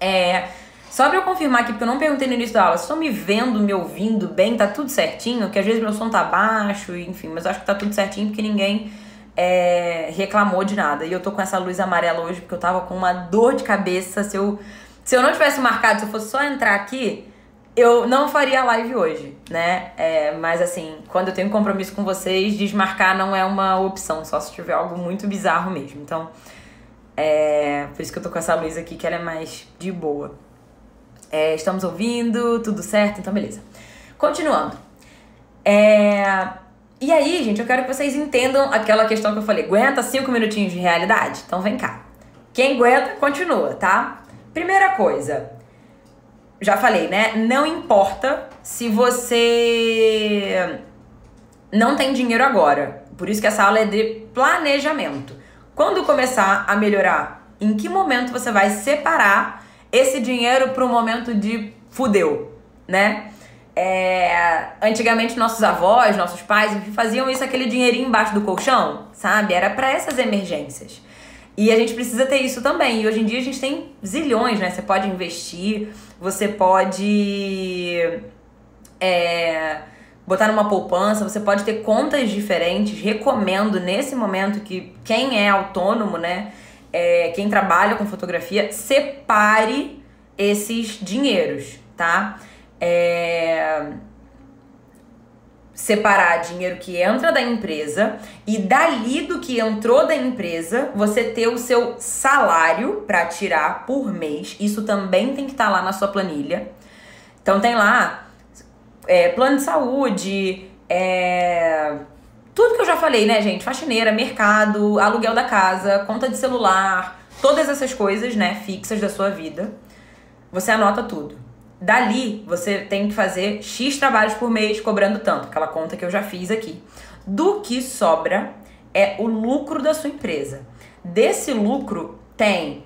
A: É, só pra eu confirmar aqui, porque eu não perguntei no início da aula, estão me vendo, me ouvindo bem, tá tudo certinho? Que às vezes meu som tá baixo, enfim, mas eu acho que tá tudo certinho porque ninguém é, reclamou de nada. E eu tô com essa luz amarela hoje porque eu tava com uma dor de cabeça. Se eu, se eu não tivesse marcado, se eu fosse só entrar aqui, eu não faria a live hoje, né? É, mas assim, quando eu tenho compromisso com vocês, desmarcar não é uma opção, só se tiver algo muito bizarro mesmo. Então, é por isso que eu tô com essa luz aqui, que ela é mais de boa. É, estamos ouvindo, tudo certo? Então, beleza. Continuando. É... E aí, gente, eu quero que vocês entendam aquela questão que eu falei. Aguenta cinco minutinhos de realidade? Então vem cá. Quem aguenta, continua, tá? Primeira coisa. já falei, né? Não importa se você não tem dinheiro agora. Por isso que essa aula é de planejamento. Quando começar a melhorar, em que momento você vai separar esse dinheiro para o momento de fudeu, né? É, antigamente nossos avós, nossos pais faziam isso aquele dinheirinho embaixo do colchão, sabe? Era para essas emergências. E a gente precisa ter isso também. E hoje em dia a gente tem zilhões, né? Você pode investir, você pode é, botar numa poupança, você pode ter contas diferentes. Recomendo nesse momento que quem é autônomo, né? É, quem trabalha com fotografia, separe esses dinheiros, tá? É separar dinheiro que entra da empresa e dali do que entrou da empresa, você ter o seu salário para tirar por mês. Isso também tem que estar tá lá na sua planilha. Então tem lá é, plano de saúde, é, tudo que eu já falei, né, gente? Faxineira, mercado, aluguel da casa, conta de celular, todas essas coisas, né, fixas da sua vida. Você anota tudo. Dali, você tem que fazer X trabalhos por mês cobrando tanto, aquela conta que eu já fiz aqui. Do que sobra é o lucro da sua empresa. Desse lucro tem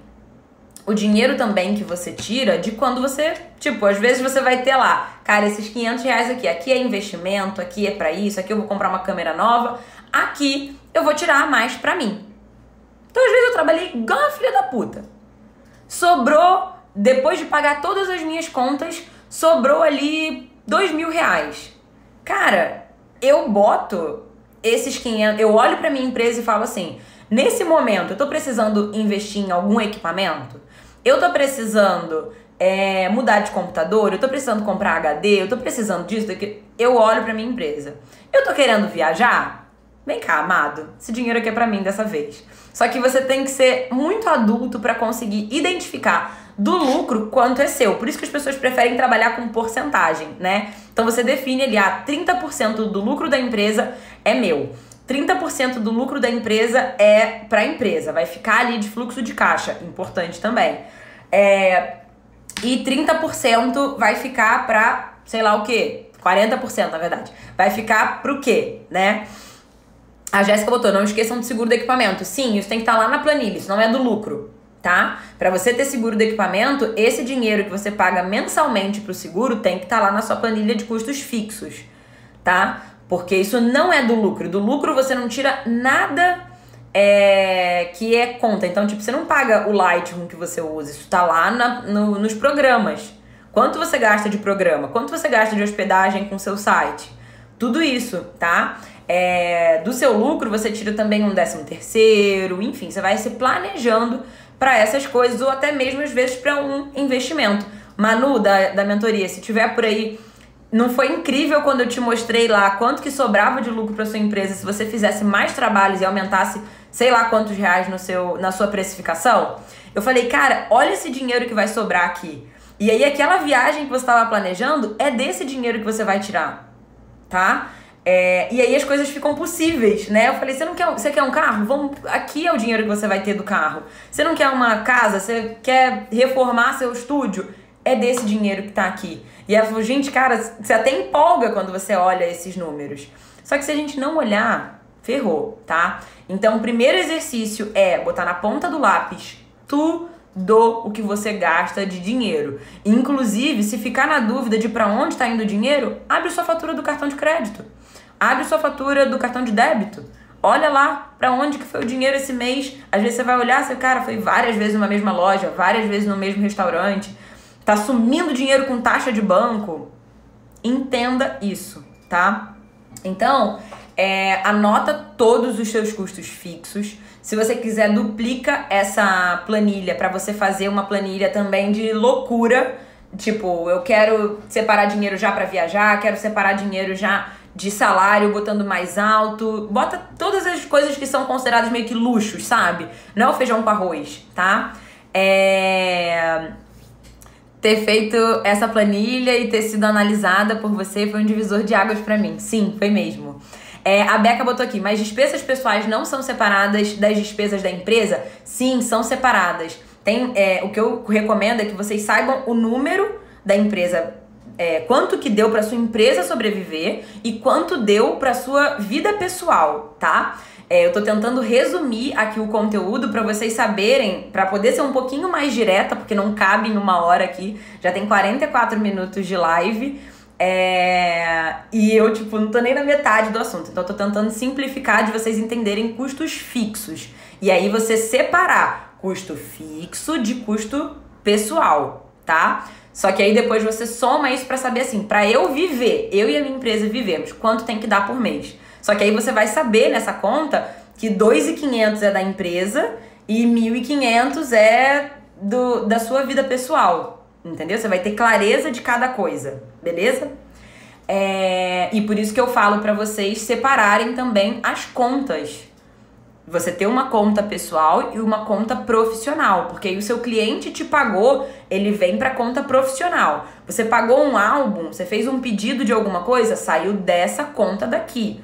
A: o dinheiro também que você tira de quando você, tipo, às vezes você vai ter lá, cara, esses 500 reais aqui, aqui é investimento, aqui é para isso, aqui eu vou comprar uma câmera nova, aqui eu vou tirar mais pra mim. Então, às vezes eu trabalhei igual filha da puta. Sobrou depois de pagar todas as minhas contas, sobrou ali dois mil reais. Cara, eu boto esses 500, eu olho para minha empresa e falo assim: nesse momento, eu tô precisando investir em algum equipamento? Eu tô precisando é, mudar de computador? Eu tô precisando comprar HD? Eu tô precisando disso? Daqui? Eu olho para minha empresa. Eu tô querendo viajar? Vem cá, amado, esse dinheiro aqui é para mim dessa vez. Só que você tem que ser muito adulto para conseguir identificar do lucro quanto é seu. Por isso que as pessoas preferem trabalhar com porcentagem, né? Então você define ali, ah, 30% do lucro da empresa é meu. 30% do lucro da empresa é para a empresa, vai ficar ali de fluxo de caixa, importante também. É, e 30% vai ficar para, sei lá o quê, 40% na verdade. Vai ficar pro quê, né? A Jéssica botou, não esqueçam do seguro do equipamento. Sim, isso tem que estar tá lá na planilha, isso não é do lucro tá? Para você ter seguro do equipamento, esse dinheiro que você paga mensalmente para o seguro tem que estar tá lá na sua planilha de custos fixos, tá? Porque isso não é do lucro. Do lucro você não tira nada é, que é conta. Então, tipo, você não paga o Lightroom que você usa. Isso tá lá na, no, nos programas. Quanto você gasta de programa? Quanto você gasta de hospedagem com seu site? Tudo isso, tá? É, do seu lucro você tira também um décimo terceiro, enfim, você vai se planejando para essas coisas ou até mesmo às vezes para um investimento. Manu, da, da mentoria, se tiver por aí, não foi incrível quando eu te mostrei lá quanto que sobrava de lucro para sua empresa se você fizesse mais trabalhos e aumentasse sei lá quantos reais no seu, na sua precificação? Eu falei, cara, olha esse dinheiro que vai sobrar aqui. E aí aquela viagem que você estava planejando é desse dinheiro que você vai tirar, tá? É, e aí as coisas ficam possíveis, né? Eu falei, você não quer, você quer um carro? Vamos, aqui é o dinheiro que você vai ter do carro. Você não quer uma casa? Você quer reformar seu estúdio? É desse dinheiro que tá aqui. E ela falou, gente, cara, você até empolga quando você olha esses números. Só que se a gente não olhar, ferrou, tá? Então, o primeiro exercício é botar na ponta do lápis tudo o que você gasta de dinheiro. Inclusive, se ficar na dúvida de para onde está indo o dinheiro, abre sua fatura do cartão de crédito. Abre sua fatura do cartão de débito. Olha lá para onde que foi o dinheiro esse mês. Às vezes você vai olhar, você, cara, foi várias vezes numa mesma loja, várias vezes no mesmo restaurante. Tá sumindo dinheiro com taxa de banco. Entenda isso, tá? Então, é, anota todos os seus custos fixos. Se você quiser, duplica essa planilha para você fazer uma planilha também de loucura. Tipo, eu quero separar dinheiro já para viajar, quero separar dinheiro já de salário botando mais alto. Bota todas as coisas que são consideradas meio que luxos, sabe? Não é o feijão com arroz, tá? É... Ter feito essa planilha e ter sido analisada por você foi um divisor de águas para mim. Sim, foi mesmo. É, a Beca botou aqui, mas despesas pessoais não são separadas das despesas da empresa? Sim, são separadas. Tem, é, o que eu recomendo é que vocês saibam o número da empresa é, quanto que deu para sua empresa sobreviver e quanto deu para sua vida pessoal, tá? É, eu tô tentando resumir aqui o conteúdo para vocês saberem, para poder ser um pouquinho mais direta, porque não cabe em uma hora aqui. Já tem 44 minutos de live. É... E eu, tipo, não tô nem na metade do assunto. Então, eu tô tentando simplificar de vocês entenderem custos fixos. E aí, você separar custo fixo de custo pessoal, tá? Só que aí depois você soma isso para saber assim, para eu viver, eu e a minha empresa vivemos, quanto tem que dar por mês. Só que aí você vai saber nessa conta que 2.500 é da empresa e 1.500 é do, da sua vida pessoal, entendeu? Você vai ter clareza de cada coisa, beleza? É, e por isso que eu falo para vocês separarem também as contas você ter uma conta pessoal e uma conta profissional, porque aí o seu cliente te pagou, ele vem para conta profissional. Você pagou um álbum, você fez um pedido de alguma coisa, saiu dessa conta daqui.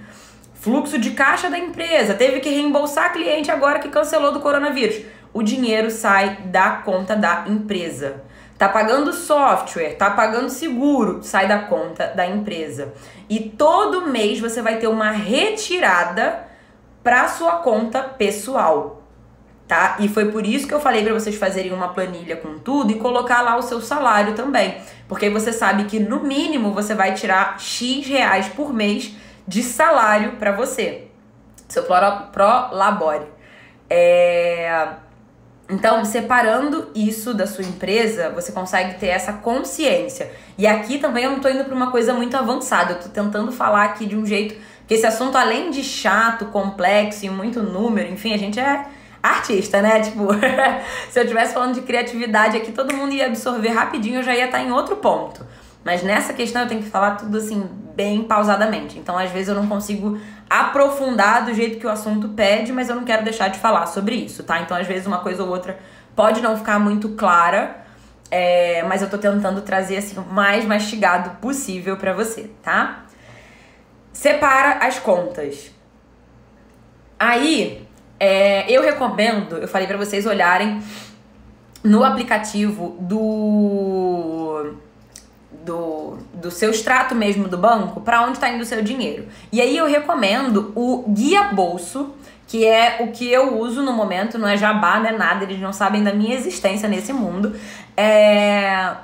A: Fluxo de caixa da empresa, teve que reembolsar cliente agora que cancelou do coronavírus. O dinheiro sai da conta da empresa. Tá pagando software, tá pagando seguro, sai da conta da empresa. E todo mês você vai ter uma retirada para sua conta pessoal, tá? E foi por isso que eu falei para vocês fazerem uma planilha com tudo e colocar lá o seu salário também, porque você sabe que no mínimo você vai tirar X reais por mês de salário para você. Seu pro, pro labore. É... Então, separando isso da sua empresa, você consegue ter essa consciência. E aqui também eu não tô indo para uma coisa muito avançada, eu tô tentando falar aqui de um jeito porque esse assunto, além de chato, complexo e muito número, enfim, a gente é artista, né? *laughs* Tipo, *laughs* se eu estivesse falando de criatividade aqui, todo mundo ia absorver rapidinho, eu já ia estar em outro ponto. Mas nessa questão eu tenho que falar tudo assim, bem pausadamente. Então, às vezes, eu não consigo aprofundar do jeito que o assunto pede, mas eu não quero deixar de falar sobre isso, tá? Então, às vezes, uma coisa ou outra pode não ficar muito clara, é, mas eu tô tentando trazer assim o mais mastigado possível para você, tá? Separa as contas. Aí, é, eu recomendo, eu falei para vocês olharem no aplicativo do do, do seu extrato mesmo do banco para onde está indo o seu dinheiro. E aí eu recomendo o guia bolso, que é o que eu uso no momento, não é jabá, não é nada, eles não sabem da minha existência nesse mundo. É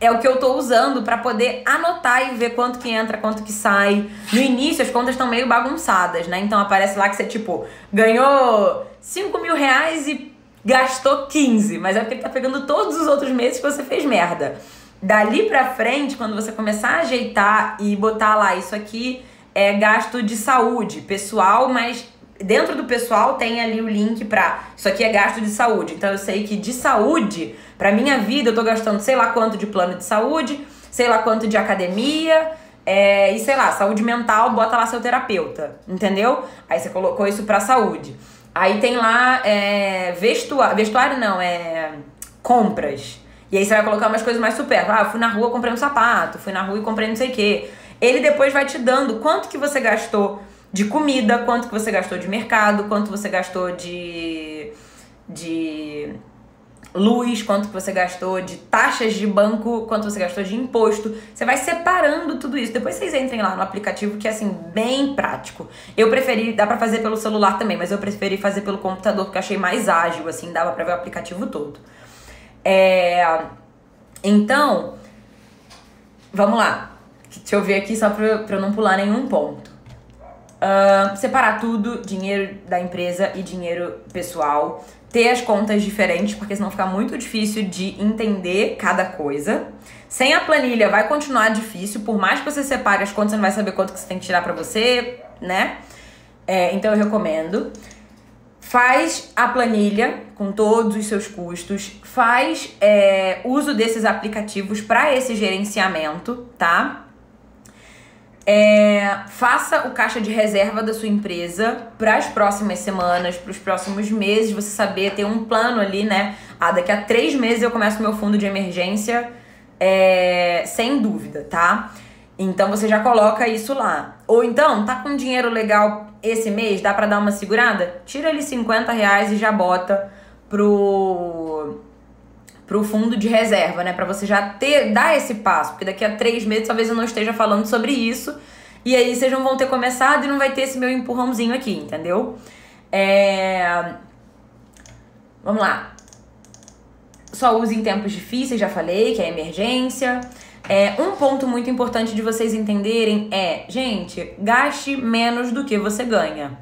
A: é o que eu tô usando para poder anotar e ver quanto que entra, quanto que sai. No início as contas estão meio bagunçadas, né? Então aparece lá que você, tipo, ganhou 5 mil reais e gastou 15. Mas é porque ele tá pegando todos os outros meses que você fez merda. Dali pra frente, quando você começar a ajeitar e botar lá, isso aqui é gasto de saúde pessoal, mas dentro do pessoal tem ali o link pra. Isso aqui é gasto de saúde. Então eu sei que de saúde, pra minha vida, eu tô gastando sei lá quanto de plano de saúde, sei lá quanto de academia. É, e sei lá, saúde mental, bota lá seu terapeuta, entendeu? Aí você colocou isso pra saúde. Aí tem lá é, vestuário, vestuário não, é compras. E aí você vai colocar umas coisas mais super. Ah, fui na rua, comprei um sapato, fui na rua e comprei não sei o quê. Ele depois vai te dando quanto que você gastou de comida, quanto que você gastou de mercado, quanto você gastou de de luz, quanto que você gastou de taxas de banco, quanto você gastou de imposto. Você vai separando tudo isso. Depois vocês entrem lá no aplicativo que é assim bem prático. Eu preferi, dá para fazer pelo celular também, mas eu preferi fazer pelo computador porque achei mais ágil, assim, dava para ver o aplicativo todo. É... Então, vamos lá. Deixa eu ver aqui só pra, pra eu não pular nenhum ponto. Uh, separar tudo, dinheiro da empresa e dinheiro pessoal. Ter as contas diferentes, porque senão fica muito difícil de entender cada coisa. Sem a planilha vai continuar difícil, por mais que você separe as contas, você não vai saber quanto que você tem que tirar para você, né? É, então eu recomendo. Faz a planilha com todos os seus custos, faz é, uso desses aplicativos para esse gerenciamento, tá? É, faça o caixa de reserva da sua empresa para as próximas semanas, para os próximos meses, você saber ter um plano ali, né? Ah, daqui a três meses eu começo meu fundo de emergência, é, sem dúvida, tá? Então você já coloca isso lá. Ou então, tá com dinheiro legal esse mês, dá para dar uma segurada? Tira ali 50 reais e já bota pro pro fundo de reserva, né? Para você já ter dar esse passo, porque daqui a três meses talvez eu não esteja falando sobre isso e aí vocês não vão ter começado e não vai ter esse meu empurrãozinho aqui, entendeu? É... Vamos lá. Só use em tempos difíceis, já falei, que é emergência. É, um ponto muito importante de vocês entenderem é, gente, gaste menos do que você ganha.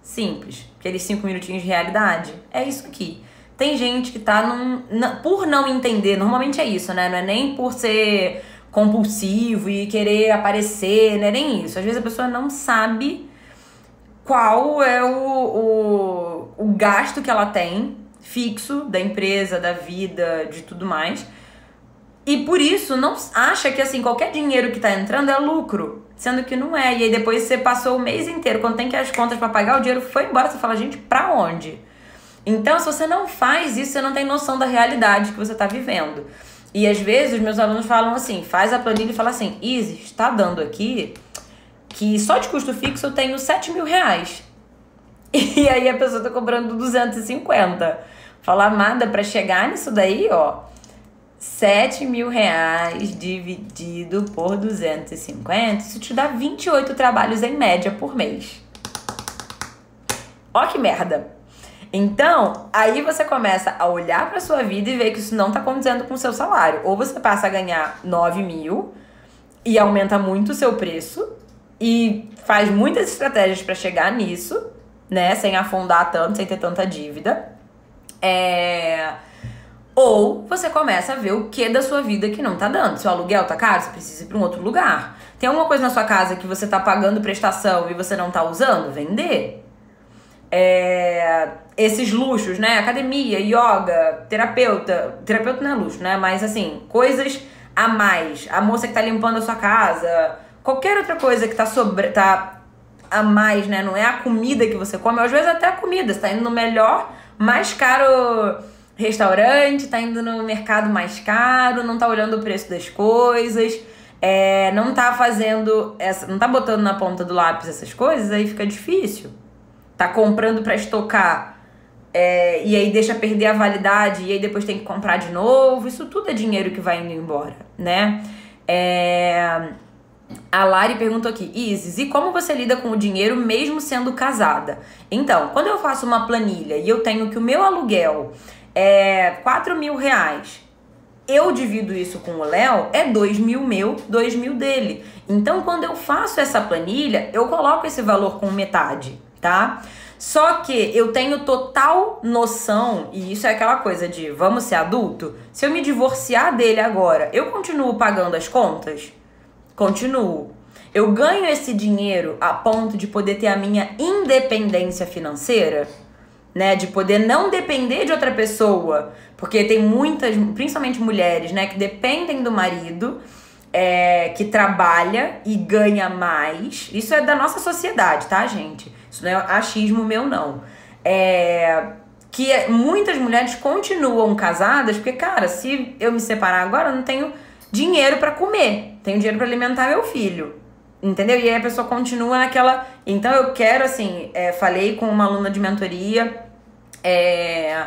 A: Simples. Aqueles cinco minutinhos de realidade. É isso aqui. Tem gente que tá num. Por não entender, normalmente é isso, né? Não é nem por ser compulsivo e querer aparecer, não é nem isso. Às vezes a pessoa não sabe qual é o, o, o gasto que ela tem fixo da empresa, da vida, de tudo mais. E por isso não acha que assim qualquer dinheiro que tá entrando é lucro, sendo que não é. E aí depois você passou o mês inteiro, quando tem que as contas para pagar, o dinheiro foi embora, você fala, gente, pra onde? Então, se você não faz isso, você não tem noção da realidade que você tá vivendo. E às vezes os meus alunos falam assim, faz a planilha e fala assim, Isis, está dando aqui que só de custo fixo eu tenho 7 mil reais. *laughs* E aí a pessoa tá cobrando 250. Fala, amada, para chegar nisso daí, ó, 7 mil reais dividido por 250, isso te dá 28 trabalhos em média por mês. Ó que merda! Então, aí você começa a olhar para sua vida e ver que isso não tá acontecendo com o seu salário. Ou você passa a ganhar 9 mil e aumenta muito o seu preço e faz muitas estratégias para chegar nisso, né? Sem afundar tanto, sem ter tanta dívida. É... Ou você começa a ver o que da sua vida que não tá dando. Seu aluguel tá caro, você precisa ir pra um outro lugar. Tem alguma coisa na sua casa que você tá pagando prestação e você não tá usando? Vender. É esses luxos, né? Academia, yoga, terapeuta. Terapeuta não é luxo, né? Mas assim, coisas a mais. A moça que tá limpando a sua casa. Qualquer outra coisa que tá sobre. tá a mais, né? Não é a comida que você come, às vezes até a comida. Você tá indo no melhor, mais caro restaurante, tá indo no mercado mais caro, não tá olhando o preço das coisas. É, não tá fazendo essa, não tá botando na ponta do lápis essas coisas, aí fica difícil. Tá comprando para estocar é, e aí deixa perder a validade e aí depois tem que comprar de novo. Isso tudo é dinheiro que vai indo embora, né? É... A Lari perguntou aqui, Isis, e como você lida com o dinheiro mesmo sendo casada? Então, quando eu faço uma planilha e eu tenho que o meu aluguel é 4 mil reais, eu divido isso com o Léo, é 2 mil meu, 2 mil dele. Então, quando eu faço essa planilha, eu coloco esse valor com metade, tá? Só que eu tenho total noção, e isso é aquela coisa de vamos ser adulto. Se eu me divorciar dele agora, eu continuo pagando as contas? Continuo. Eu ganho esse dinheiro a ponto de poder ter a minha independência financeira, né? De poder não depender de outra pessoa. Porque tem muitas, principalmente mulheres, né, que dependem do marido. É, que trabalha e ganha mais. Isso é da nossa sociedade, tá, gente? Isso não é achismo meu, não. É, que é, muitas mulheres continuam casadas porque, cara, se eu me separar agora, eu não tenho dinheiro para comer, tenho dinheiro para alimentar meu filho. Entendeu? E aí a pessoa continua naquela. Então eu quero, assim, é, falei com uma aluna de mentoria, é,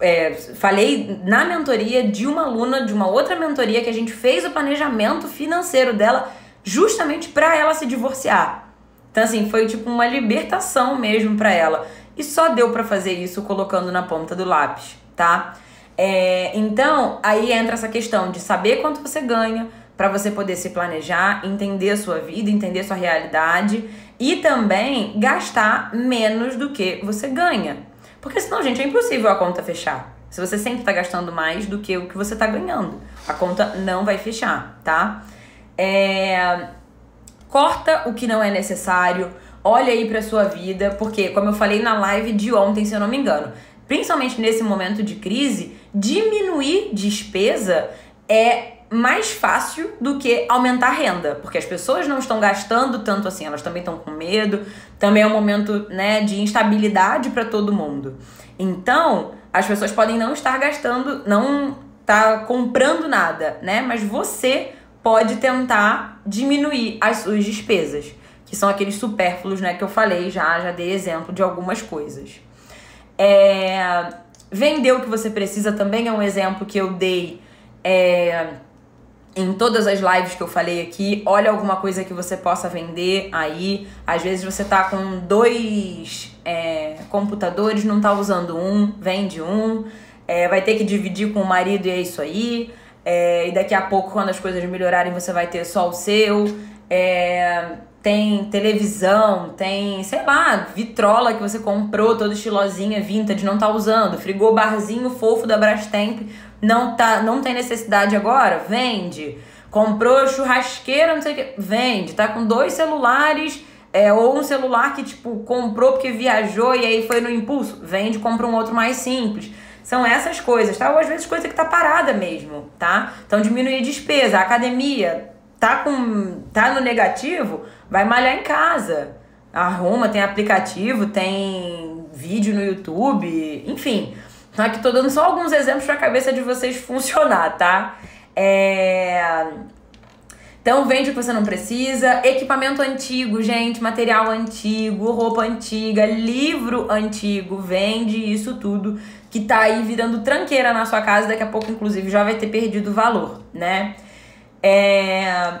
A: é, falei na mentoria de uma aluna de uma outra mentoria que a gente fez o planejamento financeiro dela justamente para ela se divorciar. Então, assim, foi tipo uma libertação mesmo para ela. E só deu para fazer isso colocando na ponta do lápis, tá? É, então, aí entra essa questão de saber quanto você ganha, para você poder se planejar, entender a sua vida, entender a sua realidade e também gastar menos do que você ganha. Porque senão, gente, é impossível a conta fechar. Se você sempre está gastando mais do que o que você está ganhando, a conta não vai fechar, tá? É, corta o que não é necessário, olha aí para sua vida, porque como eu falei na live de ontem, se eu não me engano, principalmente nesse momento de crise, diminuir despesa é mais fácil do que aumentar a renda, porque as pessoas não estão gastando tanto assim, elas também estão com medo, também é um momento, né, de instabilidade para todo mundo. Então, as pessoas podem não estar gastando, não tá comprando nada, né? Mas você pode tentar diminuir as suas despesas, que são aqueles supérfluos, né, que eu falei já, já dei exemplo de algumas coisas. É... Vender o que você precisa também é um exemplo que eu dei é, em todas as lives que eu falei aqui. Olha alguma coisa que você possa vender aí. Às vezes você tá com dois é, computadores, não tá usando um, vende um. É, vai ter que dividir com o marido e é isso aí. É, e daqui a pouco, quando as coisas melhorarem, você vai ter só o seu. É, tem televisão, tem, sei lá, vitrola que você comprou toda estilosinha, vintage, não tá usando, frigô barzinho fofo da Brastemp, não tá, não tem necessidade agora, vende. Comprou churrasqueira, não sei o que, vende. Tá com dois celulares, é, ou um celular que tipo comprou porque viajou e aí foi no impulso, vende, compra um outro mais simples. São essas coisas, tá? Ou às vezes coisa que tá parada mesmo, tá? Então diminuir despesa, a academia tá com tá no negativo, vai malhar em casa. Arruma, tem aplicativo, tem vídeo no YouTube, enfim. Então aqui tô dando só alguns exemplos pra cabeça de vocês *laughs* funcionar, tá? É... Então vende o que você não precisa, equipamento antigo, gente, material antigo, roupa antiga, livro antigo, vende isso tudo que tá aí virando tranqueira na sua casa, daqui a pouco inclusive já vai ter perdido o valor, né? É...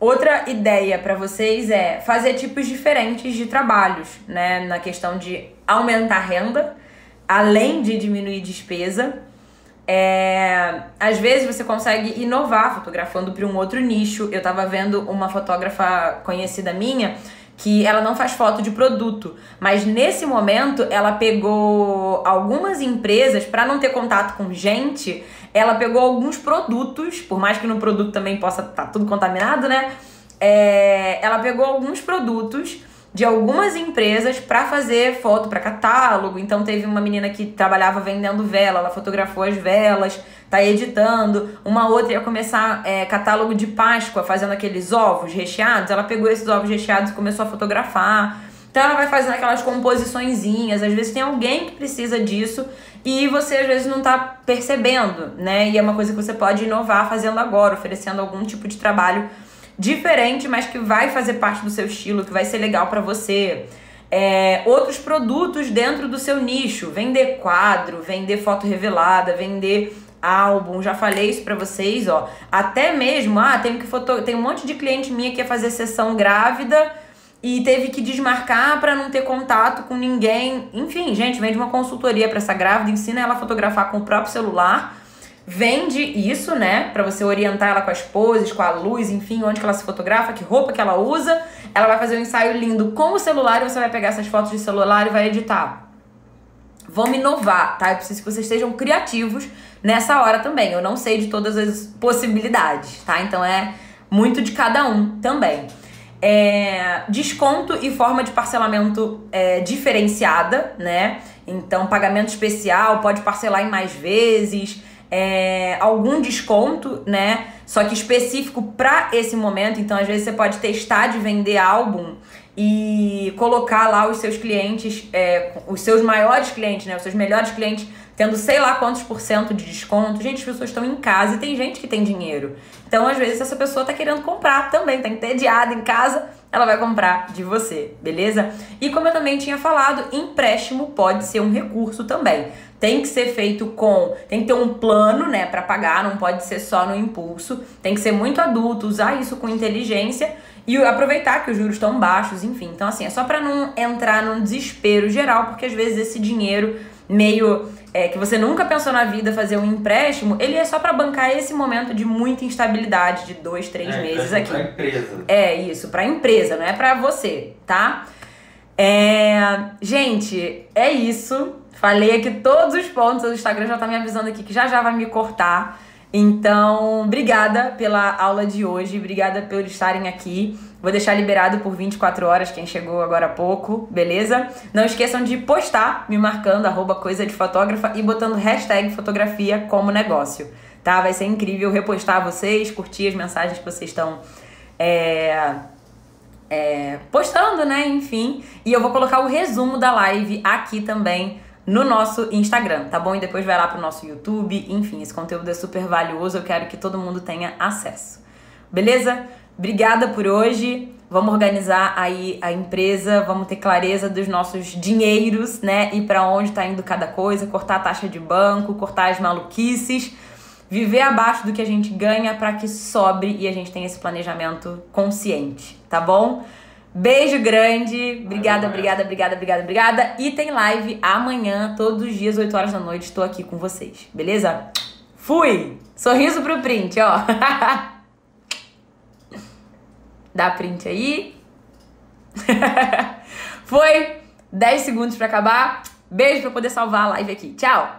A: Outra ideia para vocês é fazer tipos diferentes de trabalhos, né? Na questão de aumentar renda, além de diminuir despesa. É, às vezes você consegue inovar fotografando para um outro nicho. Eu tava vendo uma fotógrafa conhecida minha que ela não faz foto de produto, mas nesse momento ela pegou algumas empresas para não ter contato com gente, ela pegou alguns produtos, por mais que no produto também possa estar tá tudo contaminado, né? É, ela pegou alguns produtos de algumas empresas para fazer foto para catálogo. Então teve uma menina que trabalhava vendendo vela, ela fotografou as velas, tá editando. Uma outra ia começar é, catálogo de Páscoa, fazendo aqueles ovos recheados. Ela pegou esses ovos recheados e começou a fotografar. Então ela vai fazendo aquelas composiçõezinhas. Às vezes tem alguém que precisa disso e você às vezes não tá percebendo, né? E é uma coisa que você pode inovar fazendo agora, oferecendo algum tipo de trabalho diferente, mas que vai fazer parte do seu estilo, que vai ser legal para você. É, outros produtos dentro do seu nicho, vender quadro, vender foto revelada, vender álbum, já falei isso para vocês, ó. Até mesmo, ah, tem que foto, tem um monte de cliente minha que quer fazer sessão grávida e teve que desmarcar para não ter contato com ninguém. Enfim, gente, vende uma consultoria para essa grávida, ensina ela a fotografar com o próprio celular vende isso, né, para você orientar ela com as poses, com a luz, enfim, onde que ela se fotografa, que roupa que ela usa. Ela vai fazer um ensaio lindo com o celular e você vai pegar essas fotos de celular e vai editar. Vamos inovar, tá? Eu preciso que vocês estejam criativos nessa hora também. Eu não sei de todas as possibilidades, tá? Então é muito de cada um também. É, desconto e forma de parcelamento é, diferenciada, né? Então, pagamento especial, pode parcelar em mais vezes é, algum desconto, né? Só que específico para esse momento. Então, às vezes, você pode testar de vender álbum e colocar lá os seus clientes, é, os seus maiores clientes, né? Os seus melhores clientes tendo sei lá quantos por cento de desconto. Gente, as pessoas estão em casa e tem gente que tem dinheiro. Então, às vezes, essa pessoa tá querendo comprar também, tá entediada em casa, ela vai comprar de você, beleza? E como eu também tinha falado, empréstimo pode ser um recurso também tem que ser feito com, tem que ter um plano, né, para pagar, não pode ser só no impulso, tem que ser muito adulto, usar isso com inteligência e aproveitar que os juros estão baixos, enfim. Então assim, é só para não entrar num desespero geral, porque às vezes esse dinheiro meio é, que você nunca pensou na vida fazer um empréstimo, ele é só para bancar esse momento de muita instabilidade de dois, três é, meses aqui.
B: Pra empresa.
A: É isso, para empresa, não é para você, tá? É, gente, é isso. Falei aqui todos os pontos, o Instagram já tá me avisando aqui que já já vai me cortar. Então, obrigada pela aula de hoje, obrigada por estarem aqui. Vou deixar liberado por 24 horas quem chegou agora há pouco, beleza? Não esqueçam de postar me marcando arroba coisa de fotógrafa e botando hashtag fotografia como negócio, tá? Vai ser incrível repostar vocês, curtir as mensagens que vocês estão é, é, postando, né? Enfim. E eu vou colocar o resumo da live aqui também no nosso Instagram, tá bom? E depois vai lá pro nosso YouTube. Enfim, esse conteúdo é super valioso, eu quero que todo mundo tenha acesso. Beleza? Obrigada por hoje. Vamos organizar aí a empresa, vamos ter clareza dos nossos dinheiros, né? E para onde está indo cada coisa, cortar a taxa de banco, cortar as maluquices, viver abaixo do que a gente ganha para que sobre e a gente tenha esse planejamento consciente, tá bom? Beijo grande. Obrigada, obrigada, obrigada, obrigada, obrigada. E tem live amanhã, todos os dias, 8 horas da noite. Estou aqui com vocês, beleza? Fui! Sorriso pro print, ó. *laughs* Dá print aí. *laughs* Foi 10 segundos para acabar. Beijo para poder salvar a live aqui. Tchau!